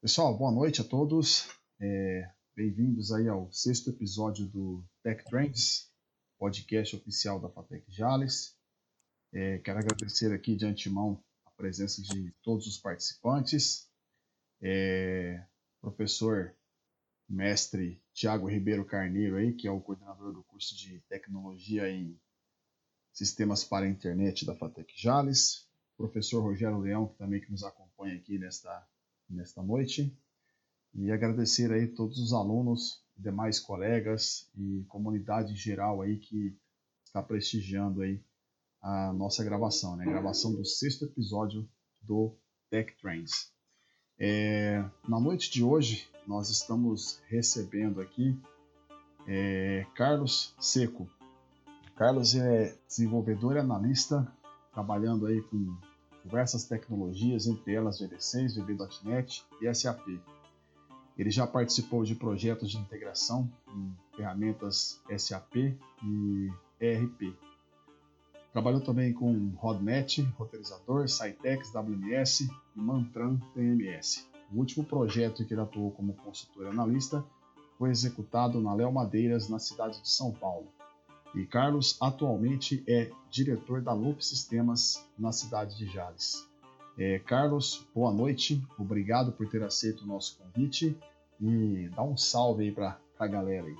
Pessoal, boa noite a todos. É, Bem-vindos aí ao sexto episódio do Tech Trends, podcast oficial da Fatec Jales. É, quero agradecer aqui de antemão a presença de todos os participantes. É, professor mestre Tiago Ribeiro Carneiro aí, que é o coordenador do curso de tecnologia em sistemas para a internet da Fatec Jales. Professor Rogério Leão, que também que nos acompanha aqui nesta, nesta noite e agradecer aí todos os alunos, demais colegas e comunidade em geral aí que está prestigiando aí a nossa gravação, né? A gravação do sexto episódio do Tech Trends. É, na noite de hoje nós estamos recebendo aqui é, Carlos Seco. Carlos é desenvolvedor e analista, trabalhando aí com diversas tecnologias, entre elas VB6, VB.NET e SAP. Ele já participou de projetos de integração em ferramentas SAP e ERP. Trabalhou também com Rodnet, roteirizador, Citex, WMS e Mantran TMS. O último projeto em que ele atuou como consultor analista foi executado na Léo Madeiras, na cidade de São Paulo. E Carlos atualmente é diretor da Loop Sistemas na cidade de Jales. É, Carlos, boa noite, obrigado por ter aceito o nosso convite e dá um salve aí para a galera aí.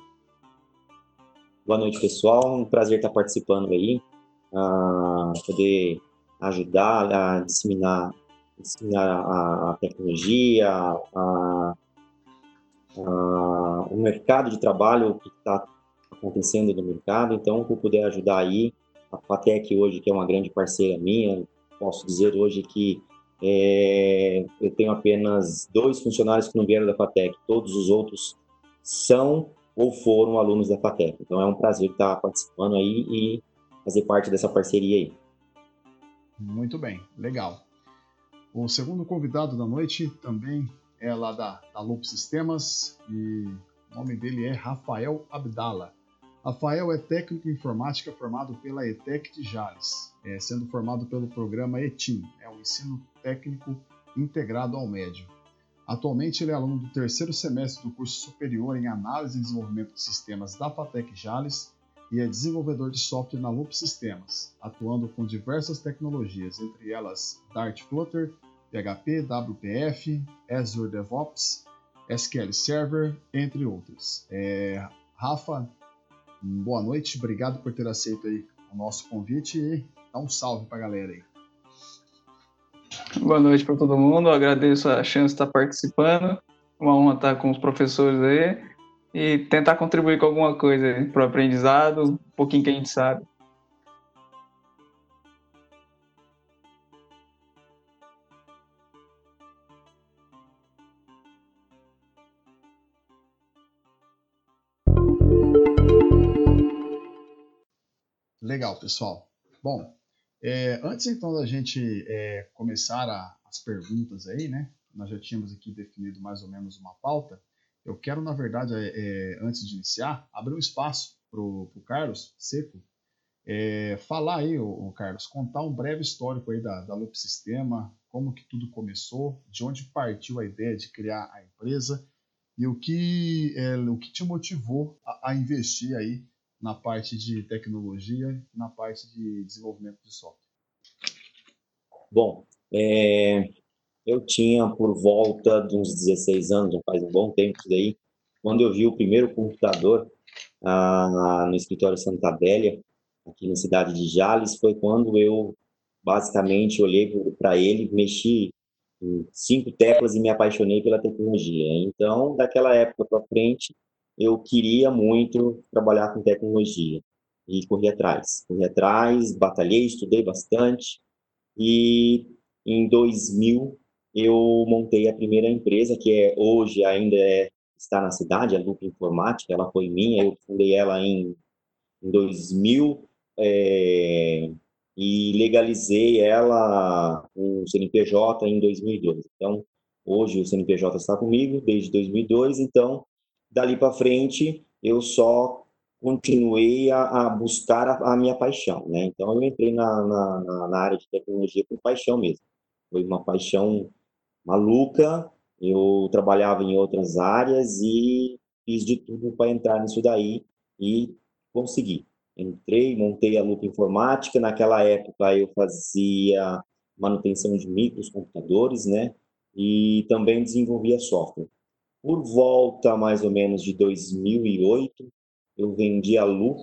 Boa noite, pessoal. Um prazer estar participando aí, uh, poder ajudar a disseminar, disseminar a, a tecnologia, a, a, o mercado de trabalho, que está acontecendo no mercado. Então, por poder ajudar aí, a Fatec hoje, que é uma grande parceira minha, posso dizer hoje que é, eu tenho apenas dois funcionários que não vieram da FATEC, todos os outros são ou foram alunos da FATEC. Então é um prazer estar participando aí e fazer parte dessa parceria aí. Muito bem, legal. O segundo convidado da noite também é lá da, da Loop Sistemas e o nome dele é Rafael Abdala. Rafael é técnico em informática formado pela ETEC de Jales, é, sendo formado pelo programa ETIM, é o ensino técnico integrado ao médio. Atualmente ele é aluno do terceiro semestre do curso superior em análise e desenvolvimento de sistemas da FATEC Jales e é desenvolvedor de software na Loop Sistemas, atuando com diversas tecnologias, entre elas Dart Flutter, PHP, WPF, Azure DevOps, SQL Server, entre outras. É, Rafa, boa noite, obrigado por ter aceito aí o nosso convite e dá um salve para a galera aí. Boa noite para todo mundo, agradeço a chance de estar participando, uma honra estar com os professores aí e tentar contribuir com alguma coisa para o aprendizado, um pouquinho que a gente sabe. Legal, pessoal. Bom, é, antes então da gente é, começar a, as perguntas aí, né? Nós já tínhamos aqui definido mais ou menos uma pauta. Eu quero, na verdade, é, é antes de iniciar, abrir um espaço para o Carlos Seco é, falar aí, o, Carlos, contar um breve histórico aí da, da Loop Sistema, como que tudo começou, de onde partiu a ideia de criar a empresa e o que, é, o que te motivou a, a investir aí na parte de tecnologia na parte de desenvolvimento de software? Bom, é, eu tinha por volta de uns 16 anos, já faz um bom tempo isso daí, quando eu vi o primeiro computador ah, no escritório Santa Bélia, aqui na cidade de Jales, foi quando eu basicamente olhei para ele, mexi em cinco teclas e me apaixonei pela tecnologia. Então, daquela época para frente, eu queria muito trabalhar com tecnologia e corri atrás. Corri atrás, batalhei, estudei bastante e em 2000 eu montei a primeira empresa que é hoje ainda é, está na cidade, a Loop Informática, ela foi minha, eu fundei ela em, em 2000 é, e legalizei ela o CNPJ em 2002. Então, hoje o CNPJ está comigo desde 2002, então dali para frente eu só continuei a, a buscar a, a, minha paixão, né? Então eu entrei na, na, na, área de tecnologia por paixão mesmo. Foi uma paixão maluca. Eu trabalhava em outras áreas e fiz de tudo para entrar nisso daí e consegui. Entrei, montei a Lupa Informática. Naquela época eu fazia manutenção de microcomputadores, né? E também desenvolvia software. Por volta mais ou menos de 2008, eu vendi a Loop.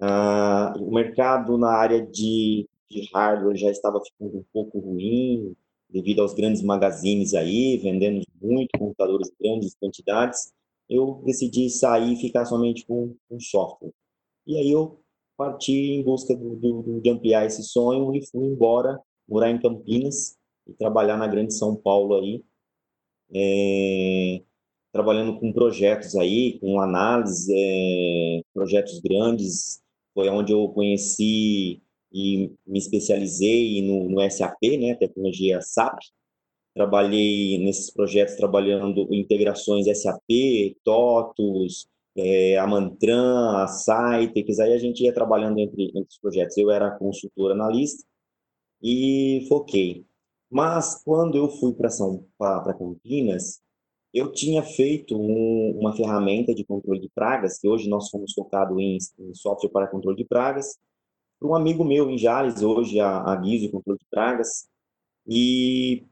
Ah, o mercado na área de, de hardware já estava ficando um pouco ruim, devido aos grandes magazines aí, vendendo muito computadores em grandes quantidades. Eu decidi sair e ficar somente com, com software. E aí eu parti em busca do, do, de ampliar esse sonho e fui embora morar em Campinas e trabalhar na grande São Paulo aí. É, trabalhando com projetos aí, com análise, é, projetos grandes, foi onde eu conheci e me especializei no, no SAP, né, tecnologia SAP. Trabalhei nesses projetos trabalhando integrações SAP, TOTUS, é, a Mantran, a Cytex, aí a gente ia trabalhando entre, entre os projetos. Eu era consultor analista e foquei. Mas quando eu fui para São para Campinas, eu tinha feito um, uma ferramenta de controle de pragas, que hoje nós somos focados em, em software para controle de pragas, para um amigo meu em Jales, hoje a, a Guizo Controle de Pragas. E,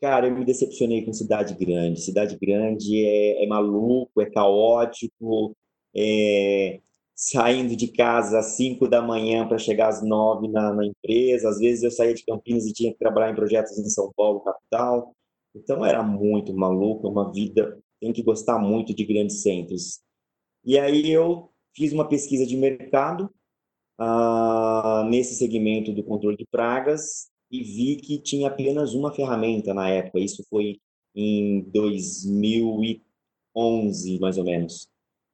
cara, eu me decepcionei com cidade grande. Cidade grande é, é maluco, é caótico, é, saindo de casa às 5 da manhã para chegar às 9 na, na, empresa. Às vezes eu saía de Campinas e tinha que trabalhar em projetos em São Paulo, capital. Então era muito maluco, uma vida, tem que gostar muito de grandes centros. E aí eu fiz uma pesquisa de mercado ah, nesse segmento do controle de pragas e vi que tinha apenas uma ferramenta na época. Isso foi em 2011, mais ou menos.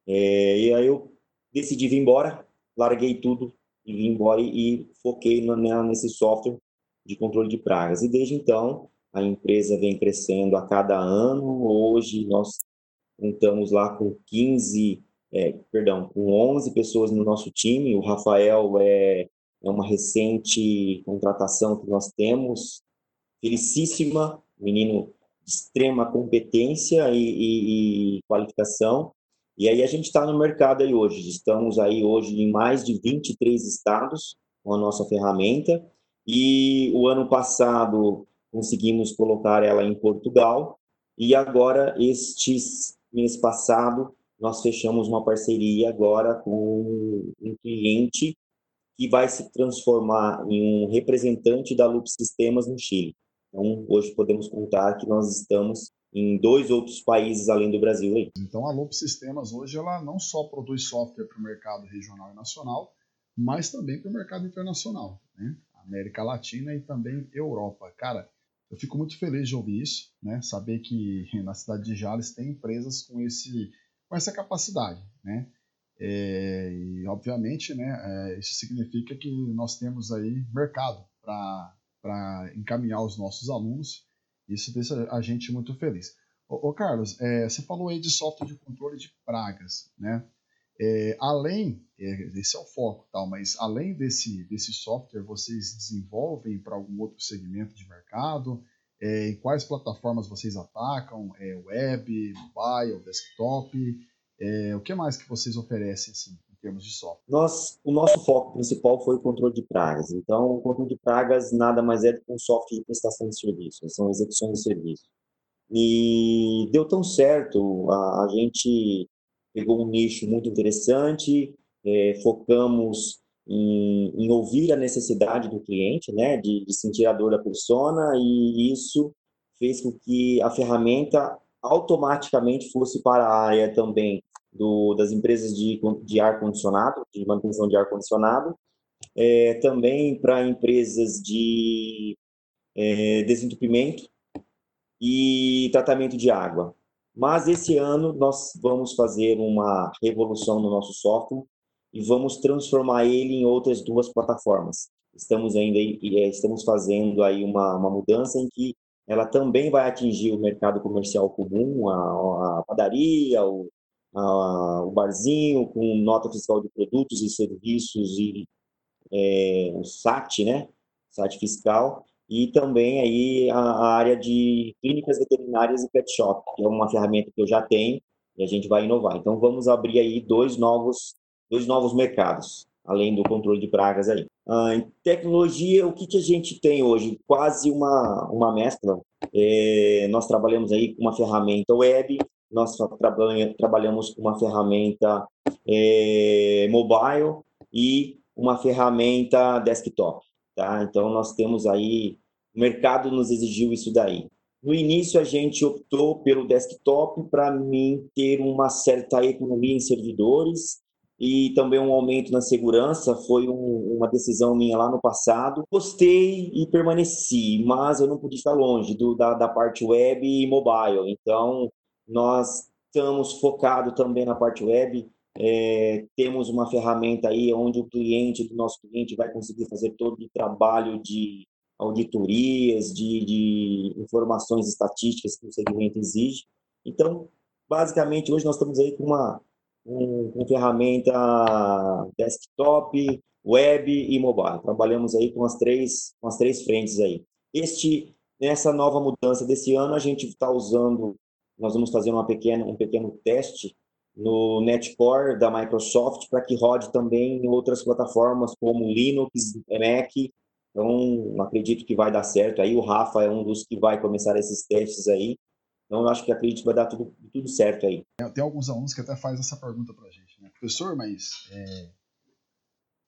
É, e aí eu decidi vir embora, larguei tudo e vim embora e, foquei no, nesse software de controle de pragas. E desde então a empresa vem crescendo a cada ano. Hoje nós contamos lá com 15, é, perdão, com 11 pessoas no nosso time. O Rafael é, é uma recente contratação que nós temos, felicíssima, menino de extrema competência e, e, e qualificação. E aí a gente está no mercado aí hoje. Estamos aí hoje em mais de 23 estados com a nossa ferramenta. E o ano passado conseguimos colocar ela em Portugal e agora este mês passado nós fechamos uma parceria agora com um cliente que vai se transformar em um representante da Loop Sistemas no Chile. Então, hoje podemos contar que nós estamos em dois outros países além do Brasil. Aí. Então, a Loop Sistemas hoje ela não só produz software para o mercado regional e nacional, mas também para o mercado internacional, né? América Latina e também Europa. Cara, eu fico muito feliz de ouvir isso, né? Saber que na cidade de Jales tem empresas com, esse, com essa capacidade, né? É, e obviamente, né, é, isso significa que nós temos aí mercado para encaminhar os nossos alunos. Isso deixa a gente muito feliz. Ô, Carlos, é, você falou aí de software de controle de pragas, né? É, além, é, esse é o foco, tal, mas além desse, desse software, vocês desenvolvem para algum outro segmento de mercado? É, em quais plataformas vocês atacam? É, web, mobile, desktop? É, o que mais que vocês oferecem assim, em termos de software? Nós, o nosso foco principal foi o controle de pragas. Então, o controle de pragas nada mais é do que um software de prestação de serviço, são execuções de serviço. E deu tão certo, a, a gente pegou um nicho muito interessante, é, focamos em, em, ouvir a necessidade do cliente, né, de, de, sentir a dor da persona, e isso fez com que a ferramenta automaticamente fosse para a área também do, das empresas de, de ar-condicionado, de manutenção de ar-condicionado, é, também para empresas de é, desentupimento e tratamento de água. Mas esse ano nós vamos fazer uma revolução no nosso software e vamos transformar ele em outras duas plataformas. Estamos ainda é, estamos fazendo aí uma, uma mudança em que ela também vai atingir o mercado comercial comum, a, a padaria, o, a, o barzinho com nota fiscal de produtos e serviços e é, o SAT, né? SAT fiscal, e também aí a, a, área de clínicas veterinárias e pet shop, que é uma ferramenta que eu já tenho e a gente vai inovar. Então vamos abrir aí dois novos, dois novos mercados, além do controle de pragas aí. Ah, em tecnologia, o que, que a gente tem hoje? Quase uma, uma mescla. É, nós trabalhamos aí com uma ferramenta web, nós trabalhamos com uma ferramenta é, mobile e uma ferramenta desktop. Tá? Então, nós temos aí, o mercado nos exigiu isso daí. No início, a gente optou pelo desktop para mim ter uma certa economia em servidores e também um aumento na segurança. Foi um, uma decisão minha lá no passado. Gostei e permaneci, mas eu não pude estar longe do, da, da parte web e mobile. Então, nós estamos focados também na parte web. É, temos uma ferramenta aí onde o cliente do nosso cliente vai conseguir fazer todo o trabalho de auditorias, de, de informações estatísticas que o segmento exige. Então, basicamente, hoje nós estamos aí com uma, um, uma ferramenta desktop, web e mobile. Trabalhamos aí com as três, com as três frentes aí. Este, nessa nova mudança desse ano, a gente está usando nós vamos fazer uma pequena, um pequeno teste no Netcore da Microsoft para que rode também em outras plataformas como Linux, Mac. Então, acredito que vai dar certo. Aí o Rafa é um dos que vai começar esses testes aí. Então, eu acho que acredito que vai dar tudo, tudo certo aí. Tem alguns alunos que até fazem essa pergunta para a gente, né? Professor, mas é,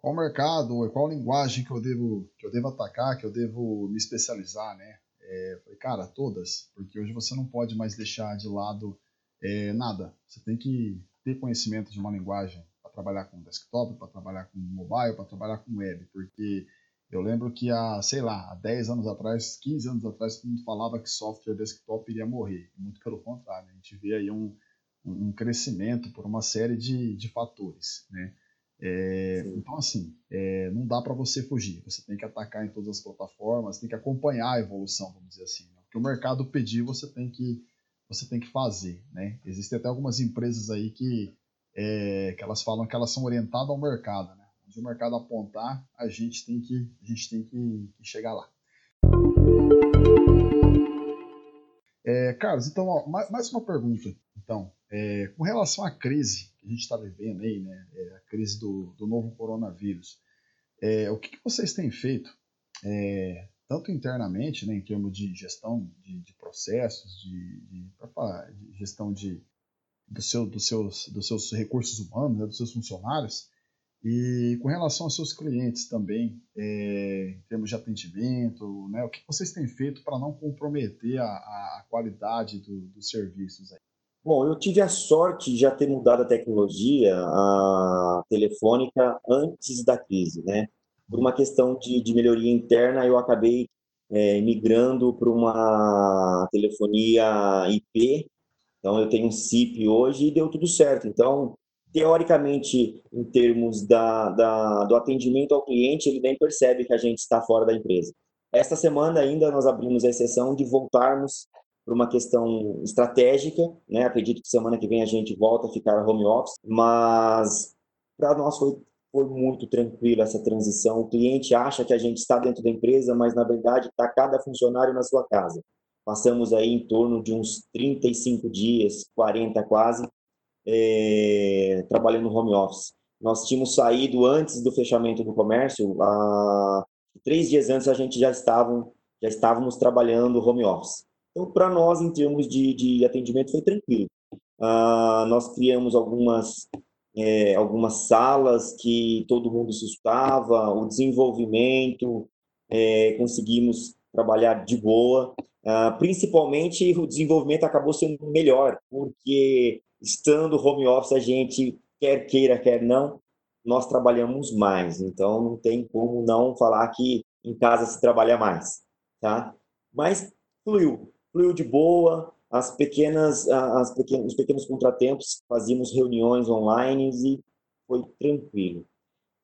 qual mercado, qual linguagem que eu devo que eu devo atacar, que eu devo me especializar, né? É, falei, cara, todas, porque hoje você não pode mais deixar de lado é, nada. Você tem que ter conhecimento de uma linguagem para trabalhar com desktop, para trabalhar com mobile, para trabalhar com web, porque eu lembro que há, sei lá, há 10 anos atrás, 15 anos atrás, todo mundo falava que software desktop iria morrer. Muito pelo contrário, a gente vê aí um, um crescimento por uma série de, de fatores, né? É, então, assim, é, não dá para você fugir. Você tem que atacar em todas as plataformas, tem que acompanhar a evolução, vamos dizer assim. Né? O que o mercado pedir, você tem que, você tem que fazer. Né? Existem até algumas empresas aí que, é, que elas falam que elas são orientadas ao mercado. Né? Onde o mercado apontar, a gente tem que, a gente tem que, que chegar lá. É, Carlos, então, ó, mais, uma pergunta. Então, é, com relação à crise que a gente está vivendo aí, né, é, a crise do, do novo coronavírus, é, o que, que, vocês têm feito, é, tanto internamente, né, em termos de gestão de, de processos, de, de, falar, de gestão de, do seu, dos, seus, dos seus recursos humanos, né, dos seus funcionários, e com relação aos seus clientes também, é, em termos de atendimento, né, o que vocês têm feito para não comprometer a, a, qualidade do, dos serviços aí? Bom, eu tive a sorte de já ter mudado a tecnologia a telefônica antes da crise, né? Por uma questão de, de melhoria interna, eu acabei é, migrando para uma telefonia IP. Então, eu tenho um SIP hoje e deu tudo certo. Então, teoricamente, em termos da, da, do atendimento ao cliente, ele nem percebe que a gente está fora da empresa. Esta semana ainda nós abrimos a exceção de voltarmos por uma questão estratégica, né? Acredito que semana que vem a gente volta a ficar home office, mas para nós foi, foi muito tranquilo essa transição. O cliente acha que a gente está dentro da empresa, mas na verdade está cada funcionário na sua casa. Passamos aí em torno de uns 35 dias, 40 quase, é, trabalhando no home office. Nós tínhamos saído antes do fechamento do comércio, três dias antes a gente já, estavam, já estávamos trabalhando home office. Então, para nós, em termos de, de atendimento, foi tranquilo. Ah, nós criamos algumas, é, algumas salas que todo mundo se escutava, o desenvolvimento, é, conseguimos trabalhar de boa. Ah, principalmente, o desenvolvimento acabou sendo melhor, porque estando home office, a gente, quer queira, quer não, nós trabalhamos mais. Então, não tem como não falar que em casa se trabalha mais, tá? Mas fluiu fluiu de boa, as pequenas, as pequenos, os pequenos contratempos, fazíamos reuniões online e foi tranquilo.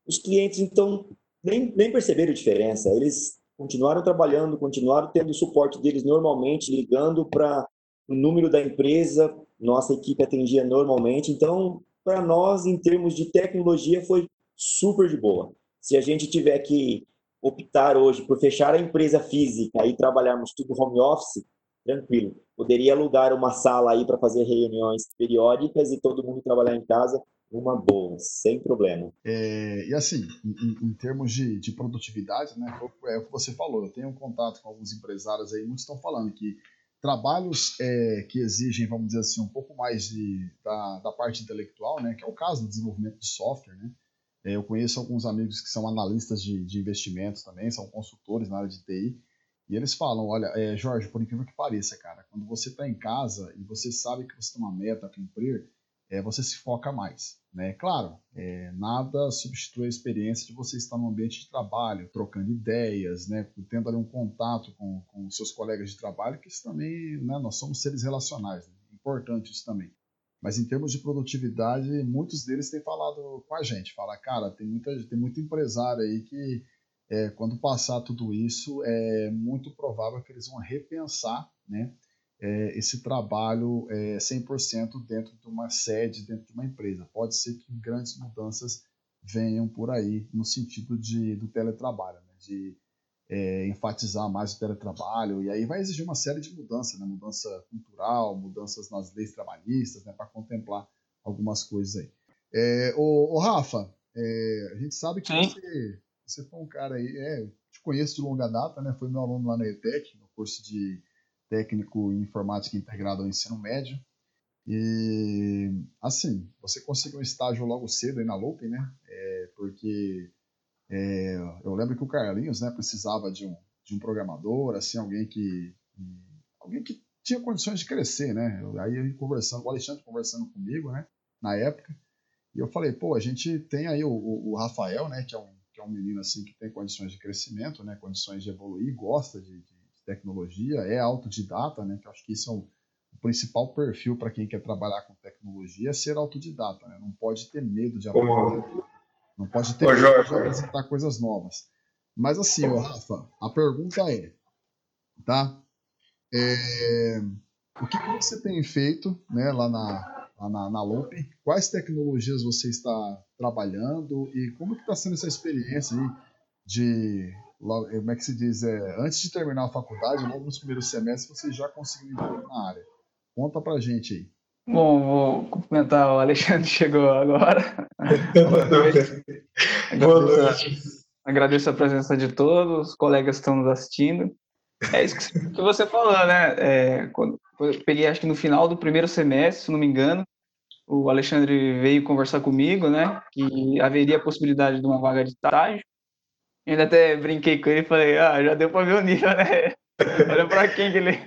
Os clientes, então, nem, nem perceberam diferença, eles continuaram trabalhando, continuaram tendo o suporte deles normalmente, ligando para o número da empresa, nossa equipe atendia normalmente. Então, para nós, em termos de tecnologia, foi super de boa. Se a gente tiver que optar hoje por fechar a empresa física e trabalharmos tudo home office, tranquilo. Poderia alugar uma sala aí para fazer reuniões periódicas e todo mundo trabalhar em casa uma boa, sem problema. É, e assim, em, em termos de, de, produtividade, né, é o que você falou, eu tenho um contato com alguns empresários aí, muitos estão falando que trabalhos é, que exigem, vamos dizer assim, um pouco mais de, da, da parte intelectual, né, que é o caso do desenvolvimento de software, né, é, eu conheço alguns amigos que são analistas de, de investimentos também, são consultores na área de TI, e eles falam, olha, é, Jorge, por incrível que pareça, cara, quando você está em casa e você sabe que você tem uma meta a cumprir, é, você se foca mais. Né? Claro, é, nada substitui a experiência de você estar no ambiente de trabalho, trocando ideias, né? tendo ali um contato com, com seus colegas de trabalho, que isso também, né? nós somos seres relacionais, né? importante isso também. Mas em termos de produtividade, muitos deles têm falado com a gente, fala, cara, tem, muita, tem muito empresário aí que é, quando passar tudo isso, é muito provável que eles vão repensar, né? É, esse trabalho é, 100% dentro de uma sede, dentro de uma empresa. Pode ser que grandes mudanças venham por aí no sentido de, do teletrabalho, né? de é, enfatizar mais o teletrabalho, e aí vai exigir uma série de mudanças, né? mudança cultural, mudanças nas leis trabalhistas, né? para contemplar algumas coisas aí. É, o, o Rafa, é, a gente sabe que você, você foi um cara aí, é, te conheço de longa data, né? foi meu aluno lá na ETEC, no curso de técnico em informática integrado ao ensino médio. E, assim, você conseguiu um estágio logo cedo aí na Loop, né? É, porque é, eu lembro que o Carlinhos, né, precisava de um, de um programador, assim, alguém que, alguém que tinha condições de crescer, né? Aí conversando, o Alexandre conversando comigo, né, na época, e eu falei, pô, a gente tem aí o, o, o Rafael, né, que é, um, que é um menino, assim, que tem condições de crescimento, né, condições de evoluir, gosta de, de tecnologia, é autodidata, né? Que eu acho que isso é o, o principal perfil para quem quer trabalhar com tecnologia, é ser autodidata, né? Não pode ter medo de aprender, não pode ter Ô, medo Jorge. de apresentar coisas novas. Mas assim, ô, Rafa, a pergunta é, tá? É, o que, que, você tem feito, né, lá na, na, na Loop? Quais tecnologias você está trabalhando e como que está sendo essa experiência aí de logo, como é que se diz, é, antes de terminar a faculdade, logo nos primeiros semestres, você já conseguiu entrar na área. Conta pra gente aí. Bom, vou cumprimentar o Alexandre que chegou agora. Boa noite. Boa noite. Agradeço a presença de todos, os colegas que estão nos assistindo. É isso que você falou, né? É, quando, eu peguei, acho que no final do primeiro semestre, se não me engano, o Alexandre veio conversar comigo, né? Que haveria a possibilidade de uma vaga de estágio. Ainda até brinquei com ele e falei, ah, já deu para ver o nível, né? Olha para quem que ele.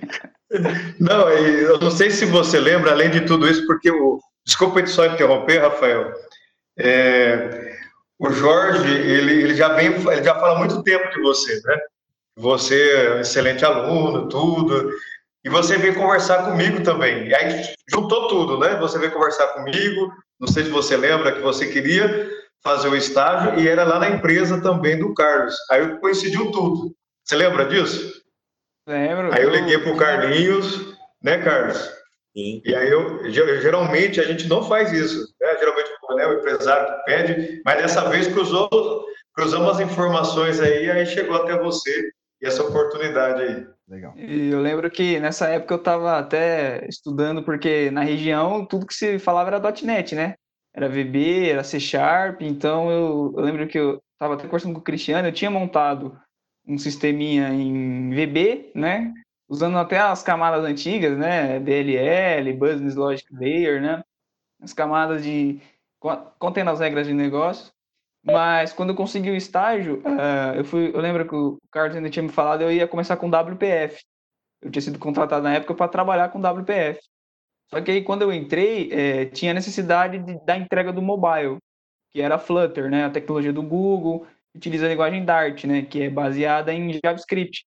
Não, eu não sei se você lembra, além de tudo isso, porque o. Desculpa só interromper, Rafael. É... O Jorge, ele, ele já vem, ele já fala muito tempo de você, né? Você é um excelente aluno, tudo. E você veio conversar comigo também. E aí juntou tudo, né? Você veio conversar comigo. Não sei se você lembra que você queria fazer o estágio e era lá na empresa também do Carlos. Aí coincidiu tudo. Você lembra disso? Lembro. Aí eu liguei pro Carlinhos, né, Carlos? Sim. E aí eu geralmente a gente não faz isso, né? Geralmente né, o empresário pede, mas dessa vez cruzou, cruzamos as informações aí, aí chegou até você e essa oportunidade aí. Legal. E eu lembro que nessa época eu estava até estudando, porque na região tudo que se falava era .NET, né? Era VB, era C Sharp, então eu, eu lembro que eu estava até conversando com o Cristiano, eu tinha montado um sisteminha em VB, né, usando até as camadas antigas, né, BLL, Business Logic Layer, né, as camadas de contendo as regras de negócio. Mas quando eu consegui o estágio, uh, eu fui, eu lembro que o Carlos ainda tinha me falado, eu ia começar com WPF. Eu tinha sido contratado na época para trabalhar com WPF. Só que aí quando eu entrei, é, tinha necessidade de, da entrega do mobile, que era Flutter, né? A tecnologia do Google, utiliza a linguagem Dart, né? Que é baseada em JavaScript.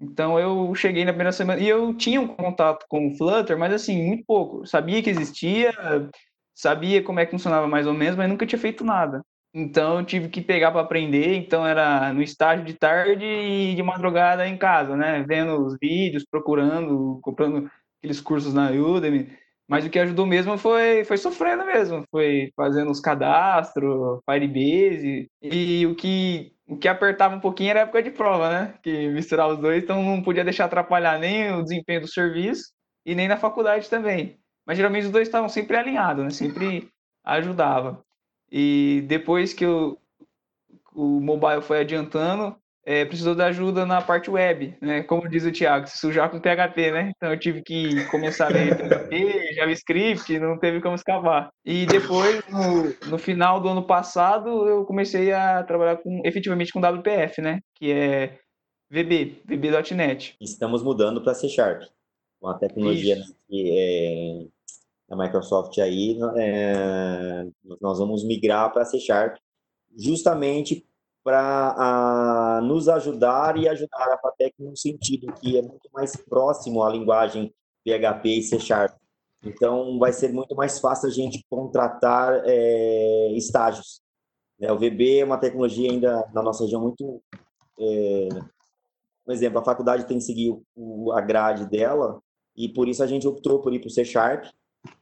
Então eu cheguei na primeira semana e eu tinha um contato com o Flutter, mas assim, muito pouco. sabia que existia, sabia como é que funcionava mais ou menos, mas nunca tinha feito nada. Então eu tive que pegar para aprender, então era no estágio de tarde e de madrugada em casa, né? Vendo os vídeos, procurando, comprando aqueles cursos na Udemy, mas o que ajudou mesmo foi, foi sofrendo mesmo, foi fazendo os cadastros, Firebase, e o que, o que apertava um pouquinho era a época de prova, né? Que misturar os dois, então não podia deixar atrapalhar nem o desempenho do serviço e nem na faculdade também. Mas geralmente os dois estavam sempre alinhados, né? Sempre ajudava. E depois que o, o mobile foi adiantando, é, precisou da ajuda na parte web, né? Como diz o Thiago, se sujar com PHP, né? Então eu tive que começar a ler PHP, JavaScript, não teve como escapar. E depois, no, no final do ano passado, eu comecei a trabalhar com, efetivamente com WPF, né? Que é VB, VB.NET. Estamos mudando para C Sharp, uma tecnologia né, que é, a Microsoft aí, é, nós vamos migrar para C Sharp, justamente para nos ajudar e ajudar a FATEC no sentido que é muito mais próximo à linguagem PHP e C Sharp. Então, vai ser muito mais fácil a gente contratar é, estágios. Né? O VB é uma tecnologia ainda na nossa região muito. É, por exemplo, a faculdade tem que seguir o, a grade dela e por isso a gente optou por ir para o C Sharp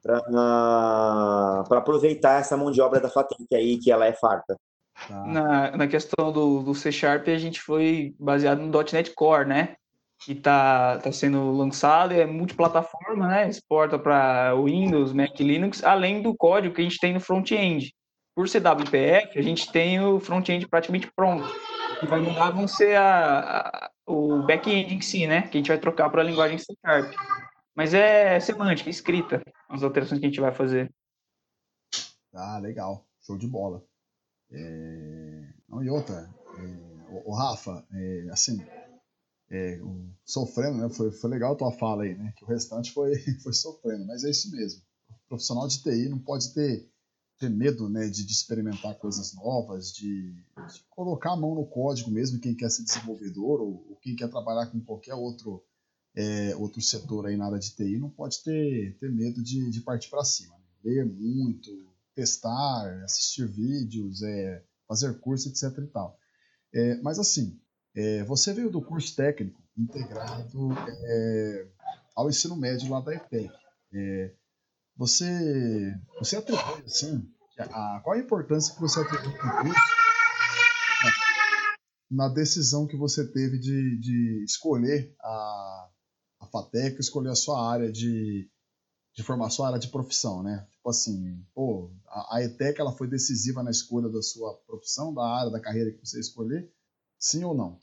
para aproveitar essa mão de obra da FATEC aí, que ela é farta. Tá. Na, na questão do, do C Sharp, a gente foi baseado no .NET Core, né? Que está tá sendo lançado, é multiplataforma, né? Exporta para Windows, Mac Linux, além do código que a gente tem no front-end. Por ser WPF, a gente tem o front-end praticamente pronto. E vai mudar vão ser a, a o back-end em si, né? Que a gente vai trocar para a linguagem C Sharp. Mas é semântica, escrita, as alterações que a gente vai fazer. Ah, legal. Show de bola. É... Não, e outra, é... o, o, Rafa, é, assim, é, sofrendo, né? Foi, foi legal a tua fala aí, né? Que o restante foi, foi sofrendo, mas é isso mesmo. O profissional de TI não pode ter, ter medo, né? De, de experimentar coisas novas, de, de, colocar a mão no código mesmo, quem quer ser desenvolvedor ou, ou quem quer trabalhar com qualquer outro, é, outro setor aí na área de TI, não pode ter, ter medo de, de partir para cima. Né? Ler muito, testar, assistir vídeos, é, fazer curso, etc. E tal. É, mas assim, é, você veio do curso técnico integrado é, ao ensino médio lá da ETEC. É, você, você atribui assim, a, qual a importância que você atribui para o curso na decisão que você teve de, de escolher a, a FATEC, escolher a sua área de, de formação, a área de profissão, né? Tipo assim, pô, a, a ETEC ela foi decisiva na escolha da sua profissão, da área, da carreira que você escolher, sim ou não?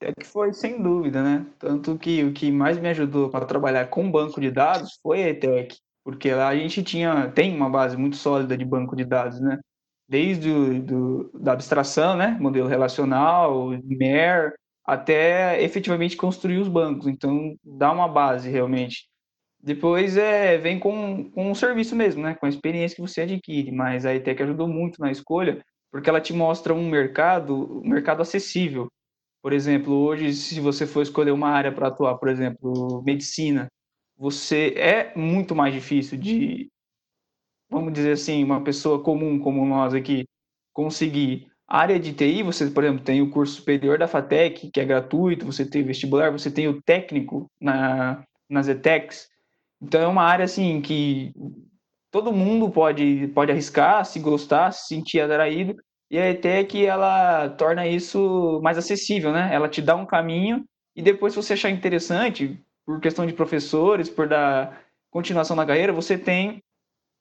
É que foi sem dúvida, né? Tanto que o que mais me ajudou para trabalhar com banco de dados foi a ETEC, porque lá a gente tinha tem uma base muito sólida de banco de dados, né? Desde do, da abstração, né? Modelo relacional, MER, até efetivamente construir os bancos. Então, dá uma base realmente. Depois é, vem com, com o serviço mesmo, né? Com a experiência que você adquire. Mas a ETEC ajudou muito na escolha, porque ela te mostra um mercado, um mercado acessível. Por exemplo, hoje, se você for escolher uma área para atuar, por exemplo, medicina, você é muito mais difícil de, vamos dizer assim, uma pessoa comum como nós aqui conseguir. A área de TI, você, por exemplo, tem o curso superior da FATEC, que é gratuito, você tem vestibular, você tem o técnico na, nas ETECs, então é uma área assim que todo mundo pode pode arriscar, se gostar, se sentir atraído, e até que ela torna isso mais acessível, né? Ela te dá um caminho e depois se você achar interessante, por questão de professores, por dar continuação na carreira, você tem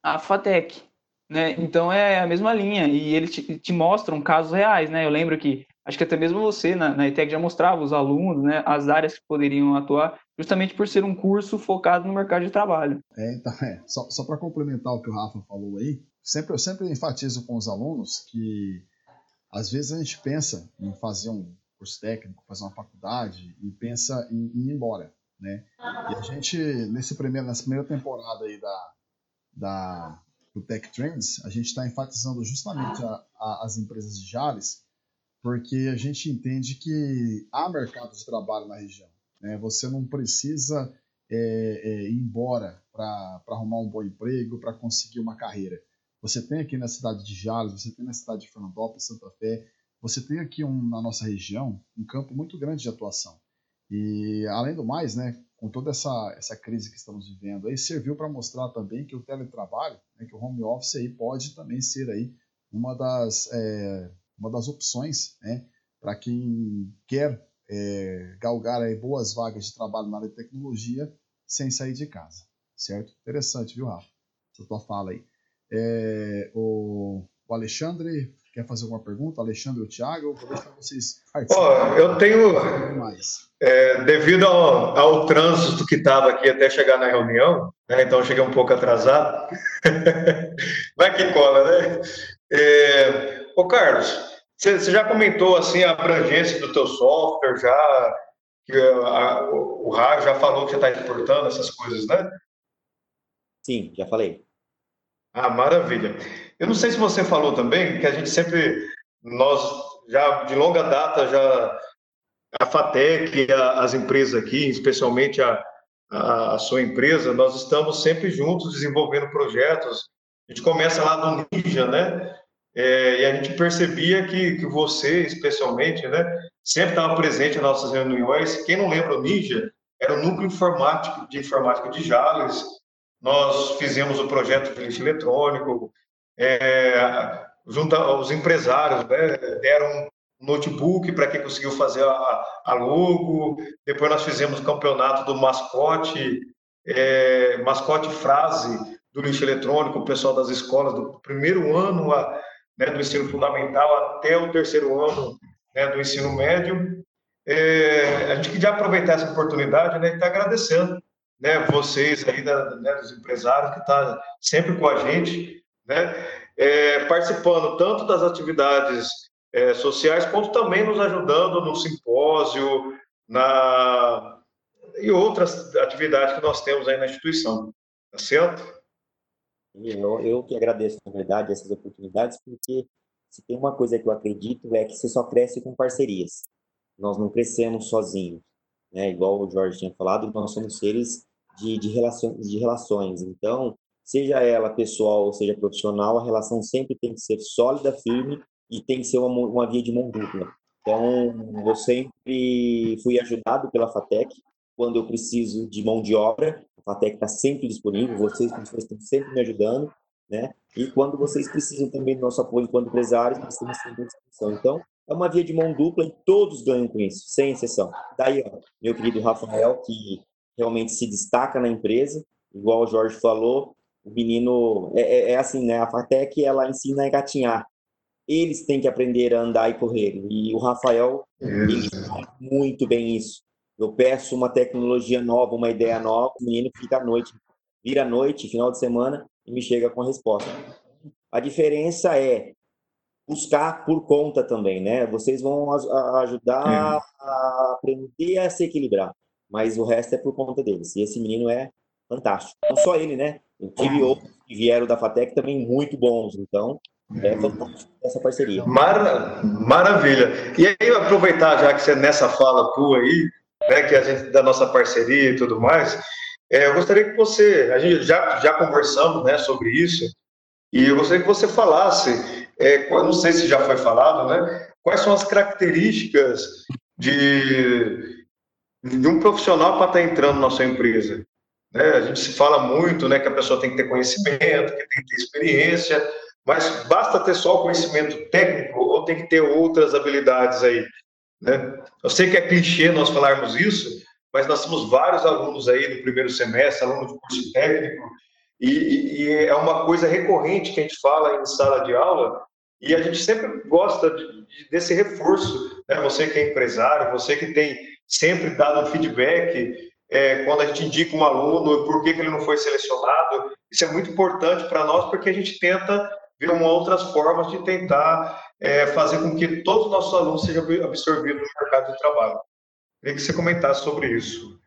a FATEC, né? Então é a mesma linha e eles te, te mostram casos reais, né? Eu lembro que acho que até mesmo você na, na ETEC já mostrava os alunos, né, as áreas que poderiam atuar, justamente por ser um curso focado no mercado de trabalho. É, então, é. Só, só para complementar o que o Rafa falou aí, sempre, eu sempre enfatizo com os alunos que às vezes a gente pensa em fazer um curso técnico, fazer uma faculdade e pensa em, em ir embora, né? E a gente, nesse primeiro, nessa primeira temporada aí da, da, do Tech Trends, a gente está enfatizando justamente a, a, as empresas de Jales porque a gente entende que há mercado de trabalho na região. Né? Você não precisa é, é, ir embora para arrumar um bom emprego, para conseguir uma carreira. Você tem aqui na cidade de Jales, você tem na cidade de Fernandópolis, Santa Fé, você tem aqui um, na nossa região um campo muito grande de atuação. E além do mais, né, com toda essa, essa crise que estamos vivendo aí, serviu para mostrar também que o teletrabalho, né, que o home office aí pode também ser aí uma das, é, uma das opções né, para quem quer é, galgar aí boas vagas de trabalho na área de tecnologia sem sair de casa, certo? Interessante, viu, Rafa? Essa tua fala aí. É, o, o Alexandre quer fazer alguma pergunta? Alexandre ou Thiago? Vou deixar vocês participarem. Oh, eu tenho, é, devido ao, ao, trânsito que estava aqui até chegar na reunião, né, então cheguei um pouco atrasado, vai que cola, né? É, ô Carlos, você, já comentou assim a abrangência do teu software, já que a, o Raio já falou que você está exportando essas coisas, né? Sim, já falei. Ah, maravilha. Eu não sei se você falou também que a gente sempre, nós já de longa data já a Fatec, a, as empresas aqui, especialmente a, a, a, sua empresa, nós estamos sempre juntos desenvolvendo projetos. A gente começa lá do Ninja, né? É, e a gente percebia que, que você, especialmente, né, sempre estava presente nas nossas reuniões. Quem não lembra o Ninja, era o núcleo informático de informática de Jales. Nós fizemos o projeto lixo eletrônico, é, junto aos empresários, né, deram um notebook para quem conseguiu fazer a, a, logo. Depois nós fizemos o campeonato do mascote, é, mascote frase do lixo eletrônico, o pessoal das escolas do primeiro ano a, né, do ensino fundamental até o terceiro ano né, do ensino médio. É, a gente queria aproveitar essa oportunidade né, e está agradecendo né, vocês aí, da, né, dos empresários, que estão tá sempre com a gente, né, é, participando tanto das atividades é, sociais, quanto também nos ajudando no simpósio, na, e outras atividades que nós temos aí na instituição. Tá certo? Eu, eu que agradeço, na verdade, essas oportunidades, porque se tem uma coisa que eu acredito é que você só cresce com parcerias. Nós não crescemos sozinhos, né? Igual o Jorge tinha falado, nós somos seres de, de, relações, de relações. Então, seja ela pessoal ou seja profissional, a relação sempre tem que ser sólida, firme e tem que ser uma, uma via de mão dupla. Então, eu sempre fui ajudado pela FATEC quando eu preciso de mão de obra a FATEC está sempre disponível, vocês, vocês estão sempre me ajudando, né? E quando vocês precisam também do nosso apoio enquanto empresários, nós estamos sempre à disposição. Então, é uma via de mão dupla e todos ganham com isso, sem exceção. Daí, ó, meu querido Rafael, que realmente se destaca na empresa, igual o Jorge falou, o menino, é, é, é assim, né? A FATEC, ela ensina a engatinhar. Eles têm que aprender a andar e correr. E o Rafael, ele faz muito bem isso. Eu peço uma tecnologia nova, uma ideia nova, o menino fica à noite, vira à noite, final de semana, e me chega com a resposta. A diferença é buscar por conta também, né? Vocês vão ajudar é. a aprender a se equilibrar, mas o resto é por conta deles. E esse menino é fantástico. Não só ele, né? Eu tive outros que vieram da FATEC também muito bons, então é fantástico essa parceria. Mara... Maravilha. E aí, aproveitar já que você nessa fala tua aí, né, que a gente da nossa parceria e tudo mais. É, eu gostaria que você, a gente já já conversamos, né, sobre isso, e eu gostaria que você falasse, é, não sei se já foi falado, né, quais são as características de, de um profissional para estar entrando na sua empresa. Né? A gente se fala muito, né, que a pessoa tem que ter conhecimento, que tem que ter experiência, mas basta ter só o conhecimento técnico ou tem que ter outras habilidades aí né? Eu sei que é clichê nós falarmos isso, mas nós temos vários alunos aí no primeiro semestre, alunos de curso técnico, e, e, é uma coisa recorrente que a gente fala em sala de aula, e a gente sempre gosta de, de, desse reforço. Né? Você que é empresário, você que tem sempre dado um feedback é, quando a gente indica um aluno, por que, que ele não foi selecionado. Isso é muito importante para nós, porque a gente tenta ver outras formas de tentar é, fazer com que todos os nossos alunos sejam absorvidos no mercado de trabalho. Queria que você comentasse sobre isso.